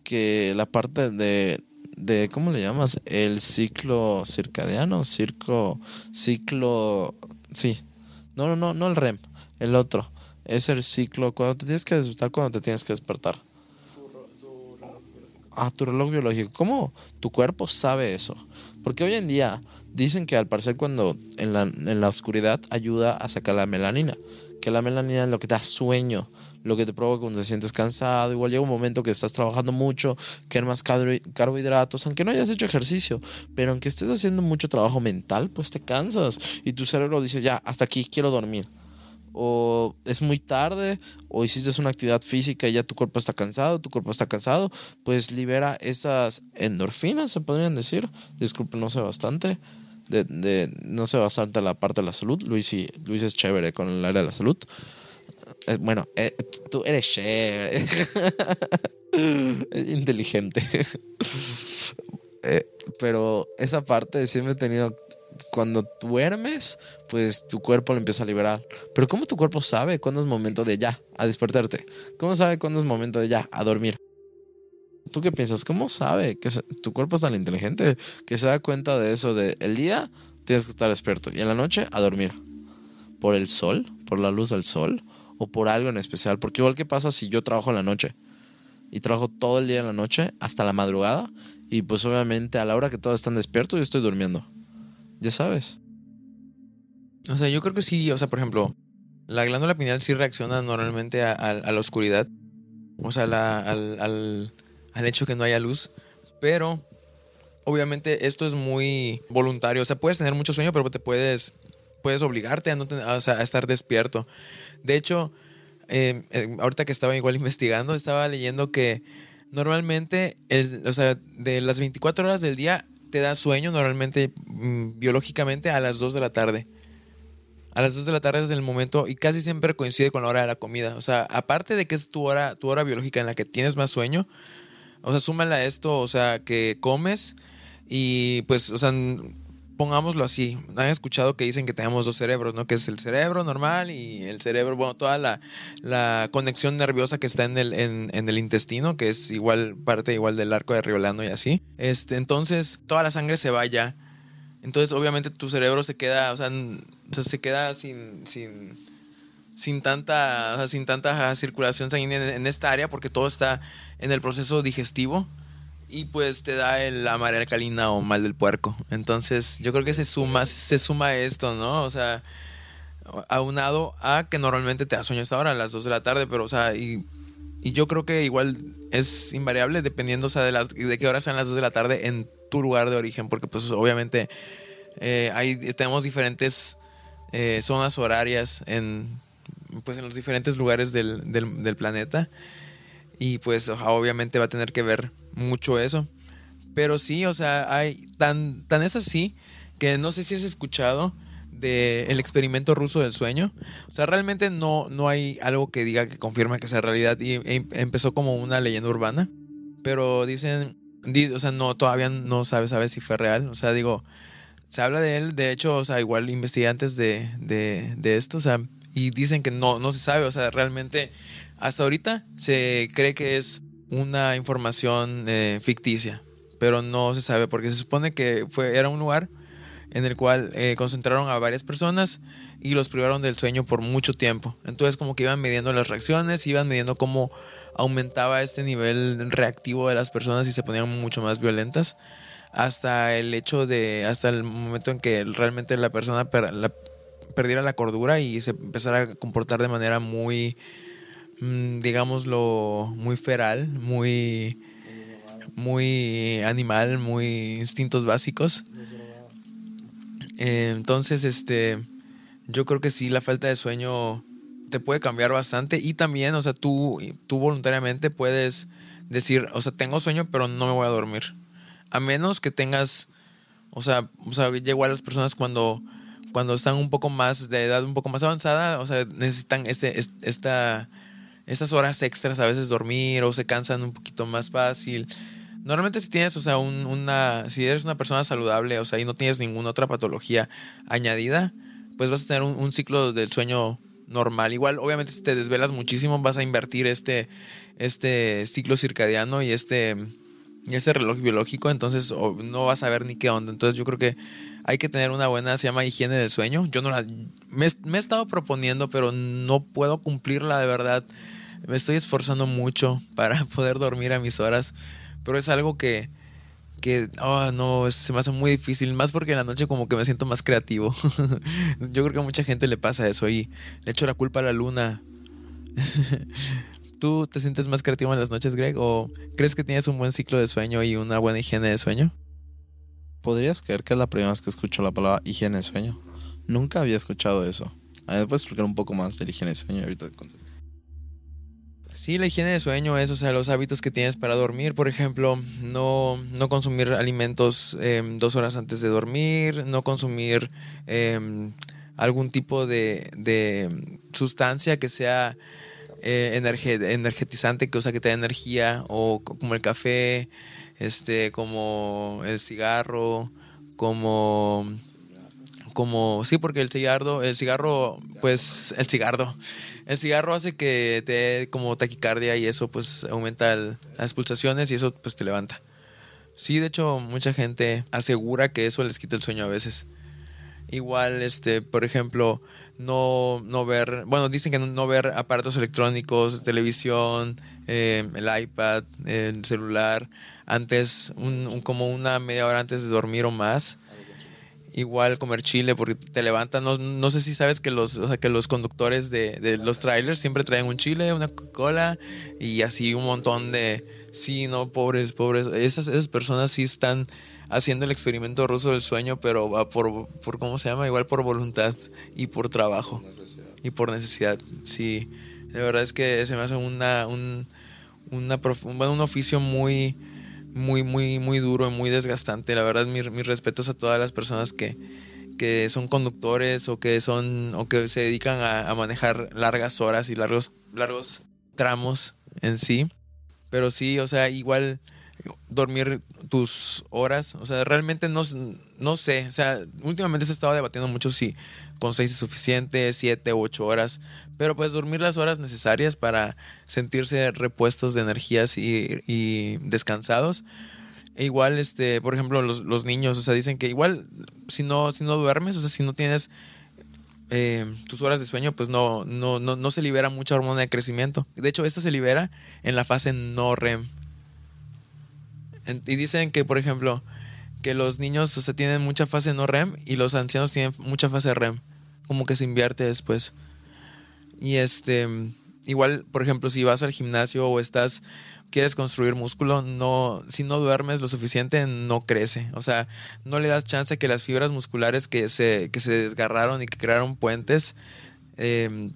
que la parte de, de ¿cómo le llamas? El ciclo circadiano, circo, ciclo, sí. No, no, no, no el REM, el otro. Es el ciclo cuando te tienes que despertar, cuando te tienes que despertar. a tu reloj biológico. ¿Cómo tu cuerpo sabe eso? Porque hoy en día dicen que al parecer cuando en la, en la oscuridad ayuda a sacar la melanina, que la melanina es lo que da sueño, lo que te provoca cuando te sientes cansado. Igual llega un momento que estás trabajando mucho, que más carbohidratos, aunque no hayas hecho ejercicio, pero aunque estés haciendo mucho trabajo mental, pues te cansas y tu cerebro dice, ya, hasta aquí quiero dormir. O es muy tarde, o hiciste una actividad física y ya tu cuerpo está cansado, tu cuerpo está cansado, pues libera esas endorfinas, se podrían decir. Disculpen, no sé bastante. De, de, no sé bastante la parte de la salud. Luis, sí, Luis es chévere con el área de la salud. Eh, bueno, eh, tú eres chévere. (laughs) inteligente. Eh, pero esa parte siempre he tenido. Cuando duermes, pues tu cuerpo lo empieza a liberar. Pero ¿cómo tu cuerpo sabe cuándo es momento de ya, a despertarte? ¿Cómo sabe cuándo es momento de ya, a dormir? ¿Tú qué piensas? ¿Cómo sabe que tu cuerpo es tan inteligente que se da cuenta de eso? De el día tienes que estar despierto y en la noche a dormir. ¿Por el sol? ¿Por la luz del sol? O por algo en especial. Porque igual que pasa si yo trabajo en la noche y trabajo todo el día en la noche hasta la madrugada y pues obviamente a la hora que todos están despiertos yo estoy durmiendo. Ya sabes. O sea, yo creo que sí, o sea, por ejemplo, la glándula pineal sí reacciona normalmente a, la oscuridad, o sea, al, al, hecho que no haya luz, pero obviamente esto es muy voluntario, o sea, puedes tener mucho sueño, pero te puedes puedes obligarte a, no a, estar despierto. De hecho, em, em, ahorita que estaba igual (laughs) investigando, estaba leyendo que normalmente, o sea, de las 24 horas del día te da sueño normalmente mm, biológicamente a las 2 de la tarde. A las 2 de la tarde es el momento y casi siempre coincide con la hora de la comida. O sea, aparte de que es tu hora, tu hora biológica en la que tienes más sueño, o sea, súmala a esto, o sea, que comes y pues, o sea, pongámoslo así, han escuchado que dicen que tenemos dos cerebros, ¿no? Que es el cerebro normal y el cerebro, bueno, toda la, conexión nerviosa que está en el, en, el intestino, que es igual, parte igual del arco de Riolano y así. Este, entonces, toda la sangre se vaya. Entonces, obviamente, tu cerebro se queda, o sea, se queda sin, sin, sin tanta, sin tanta circulación sanguínea en esta área porque todo está en el proceso digestivo y pues te da el, la marea o mal del puerco. Entonces, yo creo que se suma, se suma esto, ¿no? O sea, aunado a que normalmente te da sueño a esta hora, a las 2 de la tarde, pero, o sea, y, yo creo que igual es invariable dependiendo, o sea, de, las, de qué horas sean las 2 de la tarde en tu lugar de origen, porque pues obviamente eh, tenemos diferentes eh, zonas horarias en, pues, en los diferentes lugares del, del planeta. Y pues obviamente va a tener que ver mucho eso. Pero sí, o sea, hay tan, tan es así que no sé si has escuchado del el experimento ruso del sueño. O sea, realmente no, no hay algo que diga que confirme que sea realidad y empezó como una leyenda urbana. Pero dicen, o sea, no, todavía no sabe, sabe si fue real. O sea, digo, se habla de él, de hecho, o sea, igual investigué antes de, de, de esto, o sea, y dicen que no, no se sabe, o sea, realmente hasta ahorita se cree que es una información eh, ficticia, pero no se sabe porque se supone que fue, era un lugar en el cual eh, concentraron a varias personas y los privaron del sueño por mucho tiempo. Entonces como que iban midiendo las reacciones, iban midiendo cómo aumentaba este nivel reactivo de las personas y se ponían mucho más violentas hasta el hecho de, hasta el momento en que realmente la persona perdiera la cordura y se empezara a comportar de manera muy digámoslo, muy feral, muy, muy animal, muy instintos básicos. Eh, entonces, este, yo creo que sí, la falta de sueño te puede cambiar bastante y también, o sea, tú, tú voluntariamente puedes decir, o sea, tengo sueño, pero no me voy a dormir. A menos que tengas, o sea, o sea, a las personas cuando, cuando están un poco más de edad un poco más avanzada, o sea, necesitan este, esta estas horas extras a veces dormir o se cansan un poquito más fácil. Normalmente si tienes, o sea, una, si eres una persona saludable, o sea, y no tienes ninguna otra patología añadida, pues vas a tener un, ciclo del sueño normal. Igual, obviamente, si te desvelas muchísimo, vas a invertir este, este ciclo circadiano y este, y este reloj biológico, entonces no vas a ver ni qué onda. Entonces yo creo que hay que tener una buena, se llama higiene del sueño. Yo no la, me, he estado proponiendo, pero no puedo cumplirla de verdad me estoy esforzando mucho para (laughs) poder dormir a mis horas. pero es algo que, que oh, no, se me hace muy difícil, más porque en la noche como que me siento más creativo. (laughs) Yo creo que a mucha gente le pasa eso y le echo la culpa a la luna. (laughs) ¿Tú te sientes más creativo en las noches, Greg? ¿O crees que tienes un buen ciclo de sueño y una buena higiene de sueño? ¿Podrías creer que es la primera vez que escucho la palabra higiene de sueño? Nunca había escuchado eso. A ver, ¿puedes explicar un poco más de la higiene de sueño? Ahorita te contesto. Sí, la higiene de sueño es, o sea, los hábitos que tienes para dormir, por ejemplo, no, no consumir alimentos em, dos horas antes de dormir, no consumir em, algún tipo de, de, sustancia que sea eh, energetizante, que, o sea, que te dé energía, o como el café, este, como el cigarro, como como sí porque el cigarro el cigarro pues el cigarro el cigarro hace que te dé como taquicardia y eso pues aumenta las pulsaciones y eso pues te levanta. Sí de hecho mucha gente asegura que eso les quita el sueño a veces. Igual este por ejemplo no no ver bueno dicen que no, ver aparatos electrónicos televisión eh, el iPad el celular antes un, como una media hora antes de dormir o más igual comer chile porque te levanta. No, no sé si sabes que los, o sea, que los conductores de, de, los trailers siempre traen un chile, una Coca-Cola y así un montón de... Sí, no, pobres, pobres. Esas, esas personas sí están haciendo el experimento ruso del sueño, pero por, por, ¿cómo se llama? Igual por voluntad y por trabajo. Y por necesidad, sí. De verdad es que se me hace una, un, una, un oficio muy muy, muy, muy duro y muy desgastante. La verdad, mis, respetos a todas las personas que, que son conductores o que son o que se dedican a, manejar largas horas y largos, largos tramos en sí. Pero sí, o sea, igual dormir tus horas, o sea, realmente no, no sé, o sea, últimamente se estaba debatiendo mucho si con seis es suficiente, siete u ocho horas, pero pues dormir las horas necesarias para sentirse repuestos de energías y, descansados. E igual, este, por ejemplo, los, niños, o sea, dicen que igual si no, si no duermes, o sea, si no tienes eh, tus horas de sueño, pues no, no, no, no se libera mucha hormona de crecimiento. De hecho, esta se libera en la fase no REM. Y dicen que, por ejemplo, que los niños o tienen mucha fase no REM y los ancianos tienen mucha fase REM como que se invierte después. Y este, igual, por ejemplo, si vas al gimnasio o estás, quieres construir músculo, no, si no duermes lo suficiente, no crece. O sea, no le das chance a que las fibras musculares que se, que se desgarraron y que crearon puentes, em,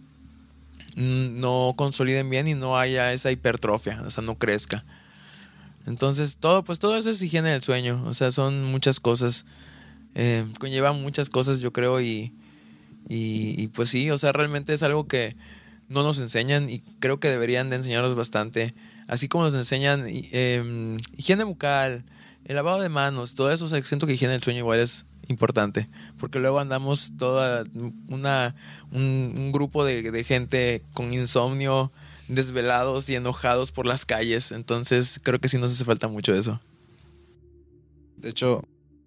no consoliden bien y no haya esa hipertrofia, o sea, no crezca. Entonces, todo, pues todo eso es higiene del sueño. O sea, son muchas cosas. Eh, conlleva muchas cosas, yo creo, y, y, pues sí, o sea, realmente es algo que no nos enseñan y creo que deberían de enseñarnos bastante. Así como nos enseñan eh, higiene bucal, el lavado de manos, todo eso, o siento que higiene del sueño igual es importante, porque luego andamos toda una, un, grupo de, gente con insomnio, desvelados y enojados por las calles, entonces creo que sí nos hace falta mucho eso. De hecho,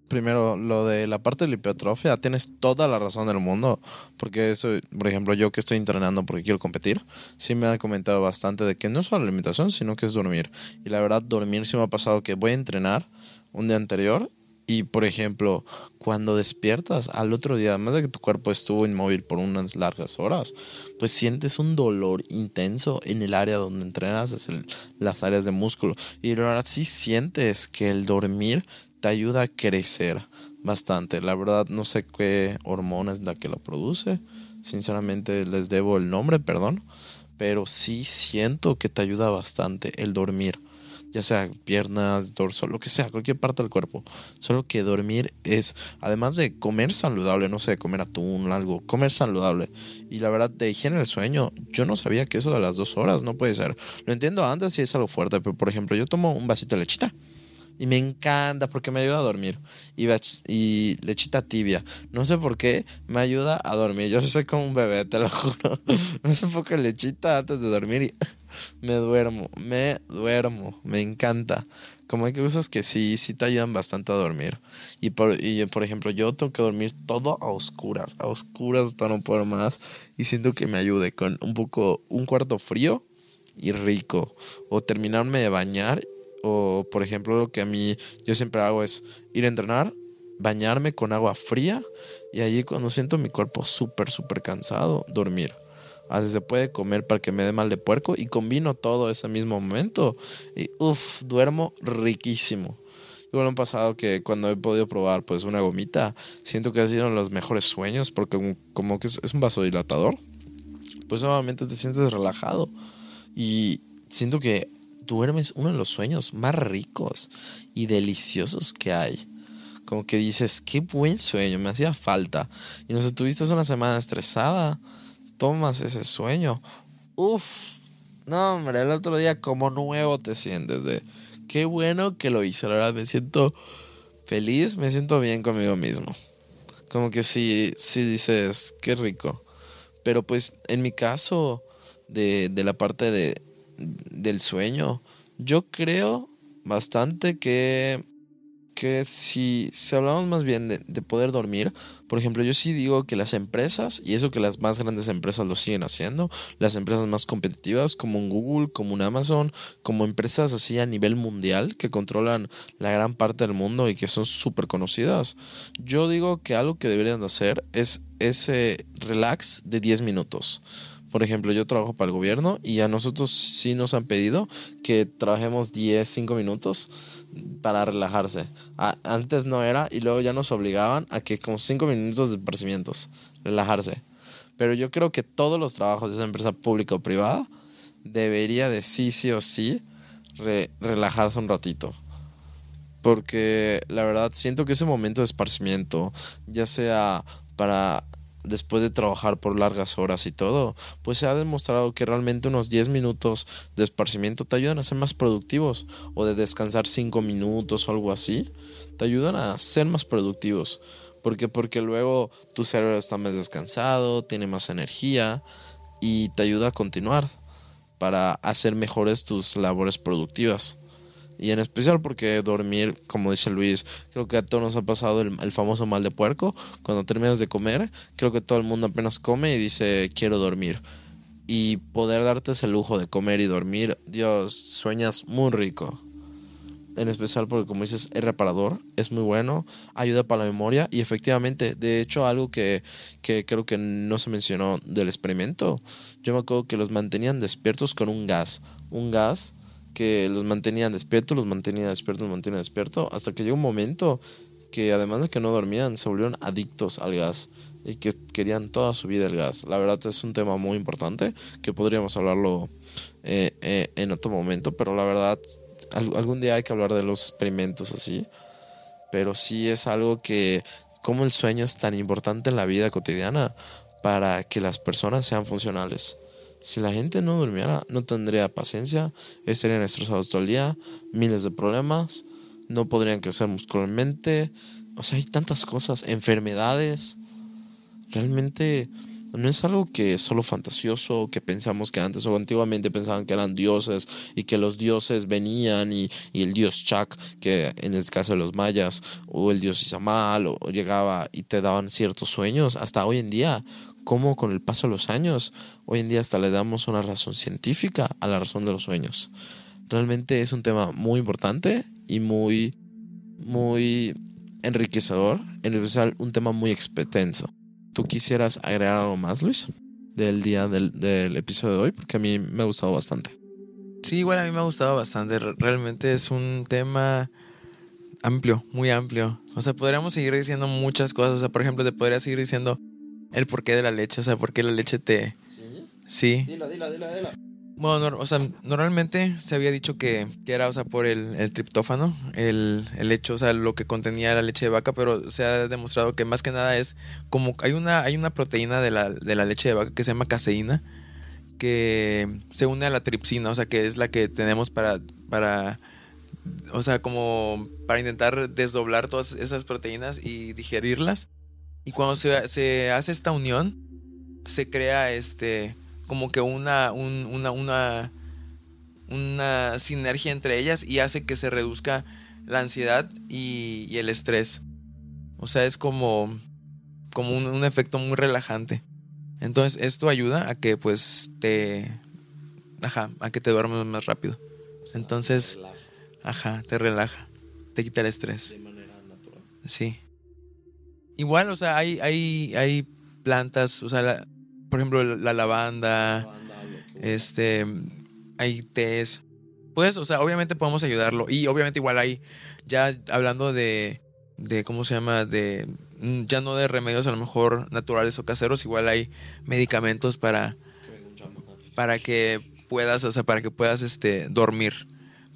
primero, lo de la parte de la hipertrofia, tienes toda la razón del mundo. Porque eso, por ejemplo, yo que estoy entrenando porque quiero competir, sí me han comentado bastante de que no es solo la alimentación, sino que es dormir. Y la verdad, dormir sí me ha pasado que voy a entrenar un día anterior y, por ejemplo, cuando despiertas al otro día, además de que tu cuerpo estuvo inmóvil por unas largas horas, pues sientes un dolor intenso en el área donde entrenas, las áreas de músculo. Y la verdad sí sientes que el dormir te ayuda a crecer bastante. La verdad no sé qué hormona es la que lo produce. Sinceramente les debo el nombre, perdón. Pero sí siento que te ayuda bastante el dormir. Ya sea piernas, dorso, lo que sea, cualquier parte del cuerpo. Solo que dormir es, además de comer saludable, no sé, comer atún algo, comer saludable. Y la verdad, de higiene del sueño, yo no sabía que eso de las dos horas no puede ser. Lo entiendo antes si es algo fuerte, pero por ejemplo, yo tomo un vasito de lechita y me encanta porque me ayuda a dormir. Y, y lechita tibia. No sé por qué me ayuda a dormir. Yo soy como un bebé, te lo (laughs) juro. Me hace poco lechita antes de dormir y me duermo. Me duermo. Me encanta. Como hay cosas que sí, sí te ayudan bastante a dormir. Y por, y por ejemplo, yo tengo que dormir todo a oscuras. A oscuras hasta no puedo más. Y siento que me ayude con un poco, un cuarto frío y rico. O terminarme de bañar O, por ejemplo, lo que a mí yo siempre hago es ir a entrenar, bañarme con agua fría y allí cuando siento mi cuerpo súper, súper cansado, dormir. Así se puede comer para que me dé mal de puerco y combino todo ese mismo momento. Y uff, duermo riquísimo. Igual han pasado que cuando he podido probar pues una gomita, siento que ha sido los mejores sueños porque como, que es, un vasodilatador. Pues obviamente te sientes relajado y siento que duermes uno de los sueños más ricos y deliciosos que hay. Como que dices, qué buen sueño, me hacía falta. Y no sé, tuviste una semana estresada, tomas ese sueño. Uf, no, hombre, el otro día como nuevo te sientes de, qué bueno que lo hice. La verdad, me siento feliz, me siento bien conmigo mismo. Como que sí, sí dices, qué rico. Pero pues en mi caso, de, de la parte de, del sueño, yo creo bastante que que si, si hablamos más bien de, de, poder dormir, por ejemplo, yo sí digo que las empresas, y eso que las más grandes empresas lo siguen haciendo, las empresas más competitivas como un Google, como un Amazon, como empresas así a nivel mundial que controlan la gran parte del mundo y que son súper conocidas, yo digo que algo que deberían hacer es ese relax de 10 minutos. Por ejemplo, yo trabajo para el gobierno y a nosotros sí nos han pedido que trabajemos 10, 5 minutos para relajarse. antes no era y luego ya nos obligaban a que como 5 minutos de esparcimientos, relajarse. Pero yo creo que todos los trabajos de esa empresa pública o privada debería de sí, sí o sí relajarse un ratito. Porque la verdad siento que ese momento de esparcimiento, ya sea para después de trabajar por largas horas y todo, pues se ha demostrado que realmente unos 10 minutos de esparcimiento te ayudan a ser más productivos o de descansar 5 minutos o algo así, te ayudan a ser más productivos. porque Porque luego tu cerebro está más descansado, tiene más energía y te ayuda a continuar para hacer mejores tus labores productivas. Y en especial porque dormir, como dice Luis, creo que a todos nos ha pasado el, famoso mal de puerco. Cuando terminas de comer, creo que todo el mundo apenas come y dice quiero dormir. Y poder darte ese lujo de comer y dormir, Dios, sueñas muy rico. En especial porque como dices, es reparador, es muy bueno, ayuda para la memoria y efectivamente, de hecho algo que, que creo que no se mencionó del experimento, yo me acuerdo que los mantenían despiertos con un gas, un gas que los mantenían despiertos, los mantenía despiertos, los mantenía despiertos, hasta que llegó un momento que además de que no dormían, se volvieron adictos al gas y que querían toda su vida el gas. La verdad es un tema muy importante que podríamos hablarlo eh, eh, en otro momento, pero la verdad algún día hay que hablar de los experimentos así. Pero sí es algo que, como el sueño es tan importante en la vida cotidiana para que las personas sean funcionales. Si la gente no durmiera, no tendría paciencia, estarían estresados todo el día, miles de problemas, no podrían crecer muscularmente. O sea, hay tantas cosas, enfermedades. Realmente no es algo que es solo fantasioso, que pensamos que antes o antiguamente pensaban que eran dioses y que los dioses venían y, y el dios Chak, que en el caso de los mayas, o el dios Izamal, o llegaba y te daban ciertos sueños. Hasta hoy en día cómo con el paso de los años, hoy en día hasta le damos una razón científica a la razón de los sueños. Realmente es un tema muy importante y muy, muy enriquecedor, en especial un tema muy extenso. ¿Tú quisieras agregar algo más, Luis, del día del, del episodio de hoy? Porque a mí me ha gustado bastante. Sí, igual a mí me ha gustado bastante. Realmente es un tema amplio, muy amplio. O sea, podríamos seguir diciendo muchas cosas. O sea, por ejemplo, te podría seguir diciendo el porqué de la leche, o sea, por qué la leche te... Sí. Sí. Dilo, dilo, dilo, dilo. Bueno, o sea, normalmente se había dicho que, que era, o sea, por el, el triptófano, el, el, hecho, o sea, lo que contenía la leche de vaca, pero se ha demostrado que más que nada es como hay una, hay una proteína de la, de la leche de vaca que se llama caseína, que se une a la tripsina, o sea, que es la que tenemos para, para, o sea, como para intentar desdoblar todas esas proteínas y digerirlas. Y cuando se, se hace esta unión, se crea este como que una, una, una, una sinergia entre ellas y hace que se reduzca la ansiedad y, y el estrés. O sea, es como, como un, un, efecto muy relajante. Entonces, esto ayuda a que pues te... Ajá, a que te duermas más rápido. Entonces, Ajá, te relaja. Te quita el estrés. De manera natural. Sí. Igual, o sea, hay, hay, hay plantas, o sea, la- por ejemplo, la, la lavanda, este, hay tés. Pues, o sea, obviamente podemos ayudarlo. Y obviamente igual hay, ya hablando de, de ¿cómo se llama? De, mm, ya no de remedios a lo mejor naturales o caseros, igual hay medicamentos para, para que puedas, o sea, para que puedas, este, dormir.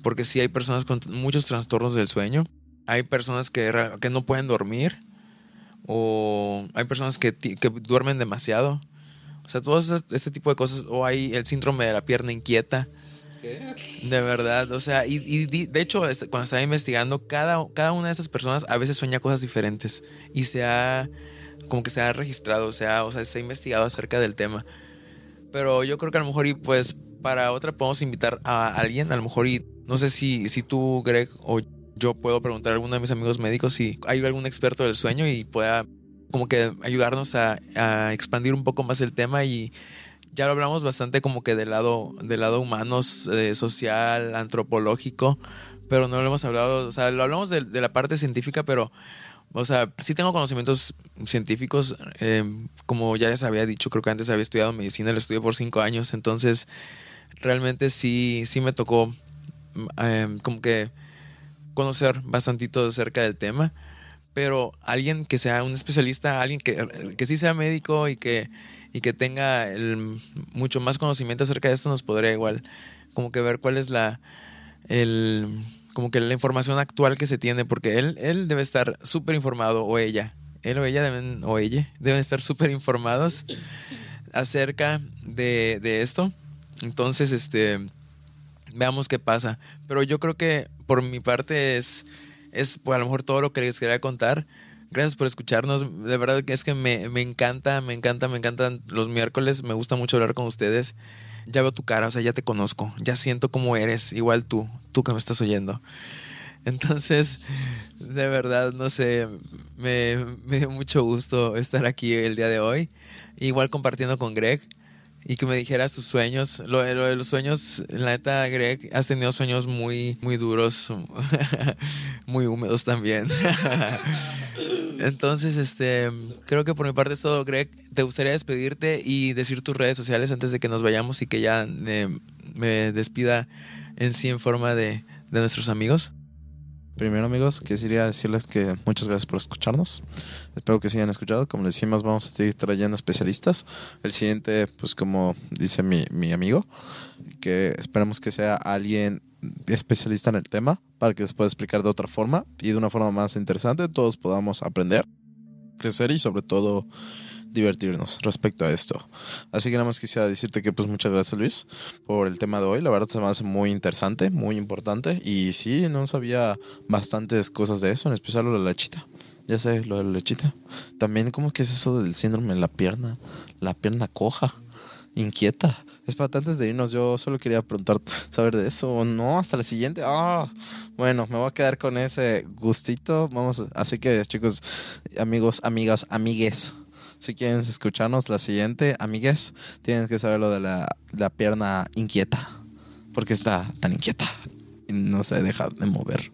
Porque sí hay personas con muchos trastornos del sueño. Hay personas que, que no pueden dormir. O hay personas que, que duermen demasiado. O sea, todo este tipo de cosas. O hay el síndrome de la pierna inquieta. ¿Qué? De verdad. O sea, y, y de hecho, este, cuando estaba investigando, cada, cada una de estas personas a veces sueña cosas diferentes. Y se ha, como que se ha registrado, o sea, o sea, se ha investigado acerca del tema. Pero yo creo que a lo mejor, y pues, para otra podemos invitar a alguien, a lo mejor, y no sé si, si tú, Greg, o yo puedo preguntar a alguno de mis amigos médicos si hay algún experto del sueño y pueda como que ayudarnos a, expandir un poco más el tema y ya lo hablamos bastante como que del lado, del lado humano, eh, social, antropológico, pero no lo hemos hablado, o sea, lo hablamos de, de la parte científica, pero, o sea, sí tengo conocimientos científicos, eh, como ya les había dicho, creo que antes había estudiado medicina, lo estudié por cinco años, entonces realmente sí, sí me tocó eh, como que conocer bastantito acerca del tema, pero alguien que sea un especialista, alguien que, que sí sea médico y que, y que tenga mucho más conocimiento acerca de esto nos podría igual como que ver cuál es la el como que la información actual que se tiene porque él él debe estar súper informado o ella él o ella deben o ella deben estar súper informados acerca de, de esto. Entonces este veamos qué pasa. Pero yo creo que por mi parte es es pues, a lo mejor todo lo que les quería contar Gracias por escucharnos. De verdad que es que me, me encanta, me encanta, me encantan los miércoles. Me gusta mucho hablar con ustedes. Ya veo tu cara, o sea, ya te conozco. Ya siento cómo eres, igual tú, tú que me estás oyendo. Entonces, de verdad, no sé, me, me dio mucho gusto estar aquí el día de hoy. Igual compartiendo con Greg y que me dijeras tus sueños. Lo, lo de los sueños, la neta, Greg, has tenido sueños muy, muy duros, (laughs) muy húmedos también. (laughs) Entonces, este, creo que por mi parte es todo, Greg. ¿Te gustaría despedirte y decir tus redes sociales antes de que nos vayamos y que ya eh, me despida en sí en forma de, de nuestros amigos? Primero, amigos, quisiera decirles que muchas gracias por escucharnos. Espero que sigan escuchando. Como les decimos, vamos a seguir trayendo especialistas. El siguiente, pues como dice mi, mi amigo, que esperemos que sea alguien especialista en el tema para que les pueda explicar de otra forma y de una forma más interesante. Todos podamos aprender, crecer y sobre todo divertirnos respecto a esto. Así que nada más quisiera decirte que pues muchas gracias Luis por el tema de hoy. La verdad se me hace muy interesante, muy importante. Y sí, no sabía bastantes cosas de eso, en especial lo de la lechita. Ya sé, lo de la lechita. También, ¿cómo que es eso del síndrome de la pierna? La pierna coja, inquieta. Es para antes de irnos, yo solo quería preguntar, saber de eso no, hasta la siguiente. Ah, bueno, me voy a quedar con ese gustito. Vamos, así que chicos, amigos, amigas, amigues, si quieren escucharnos la siguiente, amigues, tienen que saber lo de la, la pierna inquieta. Porque está tan inquieta. No se deja de mover.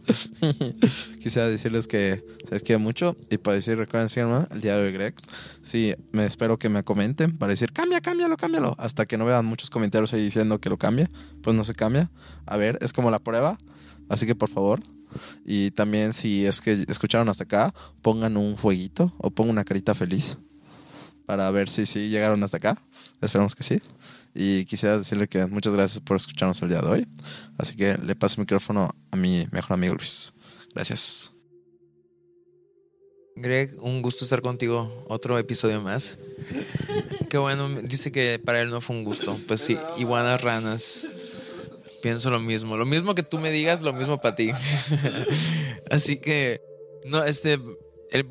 (laughs) Quisiera decirles que se les quiere mucho. Y para decir, recuerden síganme, el diario de Greg. Sí, me espero que me comenten para decir, cambia, cámbialo, cámbialo. Hasta que no vean muchos comentarios ahí diciendo que lo cambie. Pues no se cambia. A ver, es como la prueba. Así que por favor. Y también si es que escucharon hasta acá, pongan un fueguito o pongan una carita feliz para ver si sí llegaron hasta acá. Esperamos que sí. Y quisiera decirle que muchas gracias por escucharnos el día de hoy. Así que le paso el micrófono a mi mejor amigo Luis. Gracias. Greg, un gusto estar contigo. Otro episodio más. Qué bueno, dice que para él no fue un gusto. Pues sí, iguanas ranas. Pienso lo mismo. Lo mismo que tú me digas, lo mismo para ti. (laughs) Así que, no, este,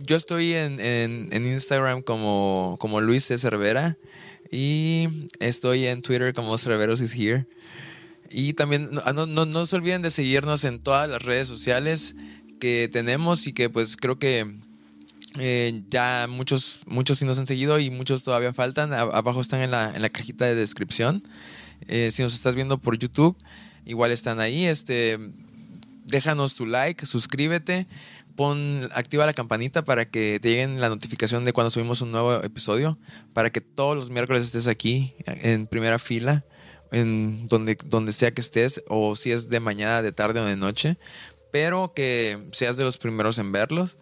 yo estoy en, en- en Instagram como, como Luis C. Cervera y estoy en Twitter como Cerveros is here. Y también no, ah, no, no, se olviden de seguirnos en todas las redes sociales que tenemos y que pues creo que eh, ya muchos, muchos sí nos han seguido y muchos todavía faltan. Abajo están en la, en la cajita de descripción. Eh, si nos estás viendo por YouTube, igual están ahí. Este, déjanos tu like, suscríbete, pon, activa la campanita para que te lleguen la notificación de cuando subimos un nuevo episodio, para que todos los miércoles estés aquí en primera fila, en donde, donde sea que estés, o si es de mañana, de tarde o de noche, pero que seas de los primeros en verlos.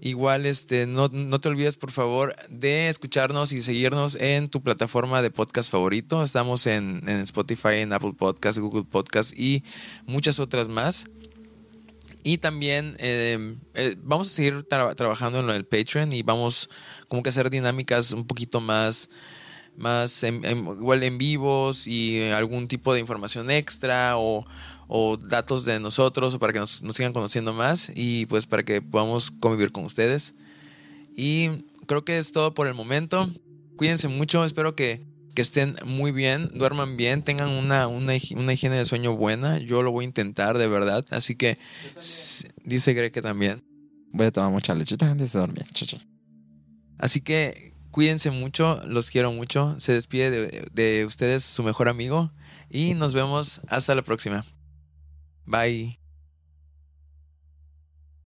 Igual, este, no, no, te olvides, por favor, de escucharnos y seguirnos en tu plataforma de podcast favorito. Estamos en, en Spotify, en Apple Podcast, Google Podcast y muchas otras más. Y también eh, eh, vamos a seguir tra trabajando en lo del Patreon y vamos como que hacer dinámicas un poquito más, más igual en vivos y algún tipo de información extra o, o datos de nosotros o para que nos, nos, sigan conociendo más y pues para que podamos convivir con ustedes. Y creo que es todo por el momento. Cuídense mucho, espero que, que estén muy bien, duerman bien, tengan una, una, una, higiene de sueño buena. Yo lo voy a intentar de verdad, así que dice Greg que también. Voy a tomar mucha lechita antes de dormir. Así que cuídense mucho, los quiero mucho. Se despide de, de ustedes su mejor amigo y nos vemos hasta la próxima. Bye.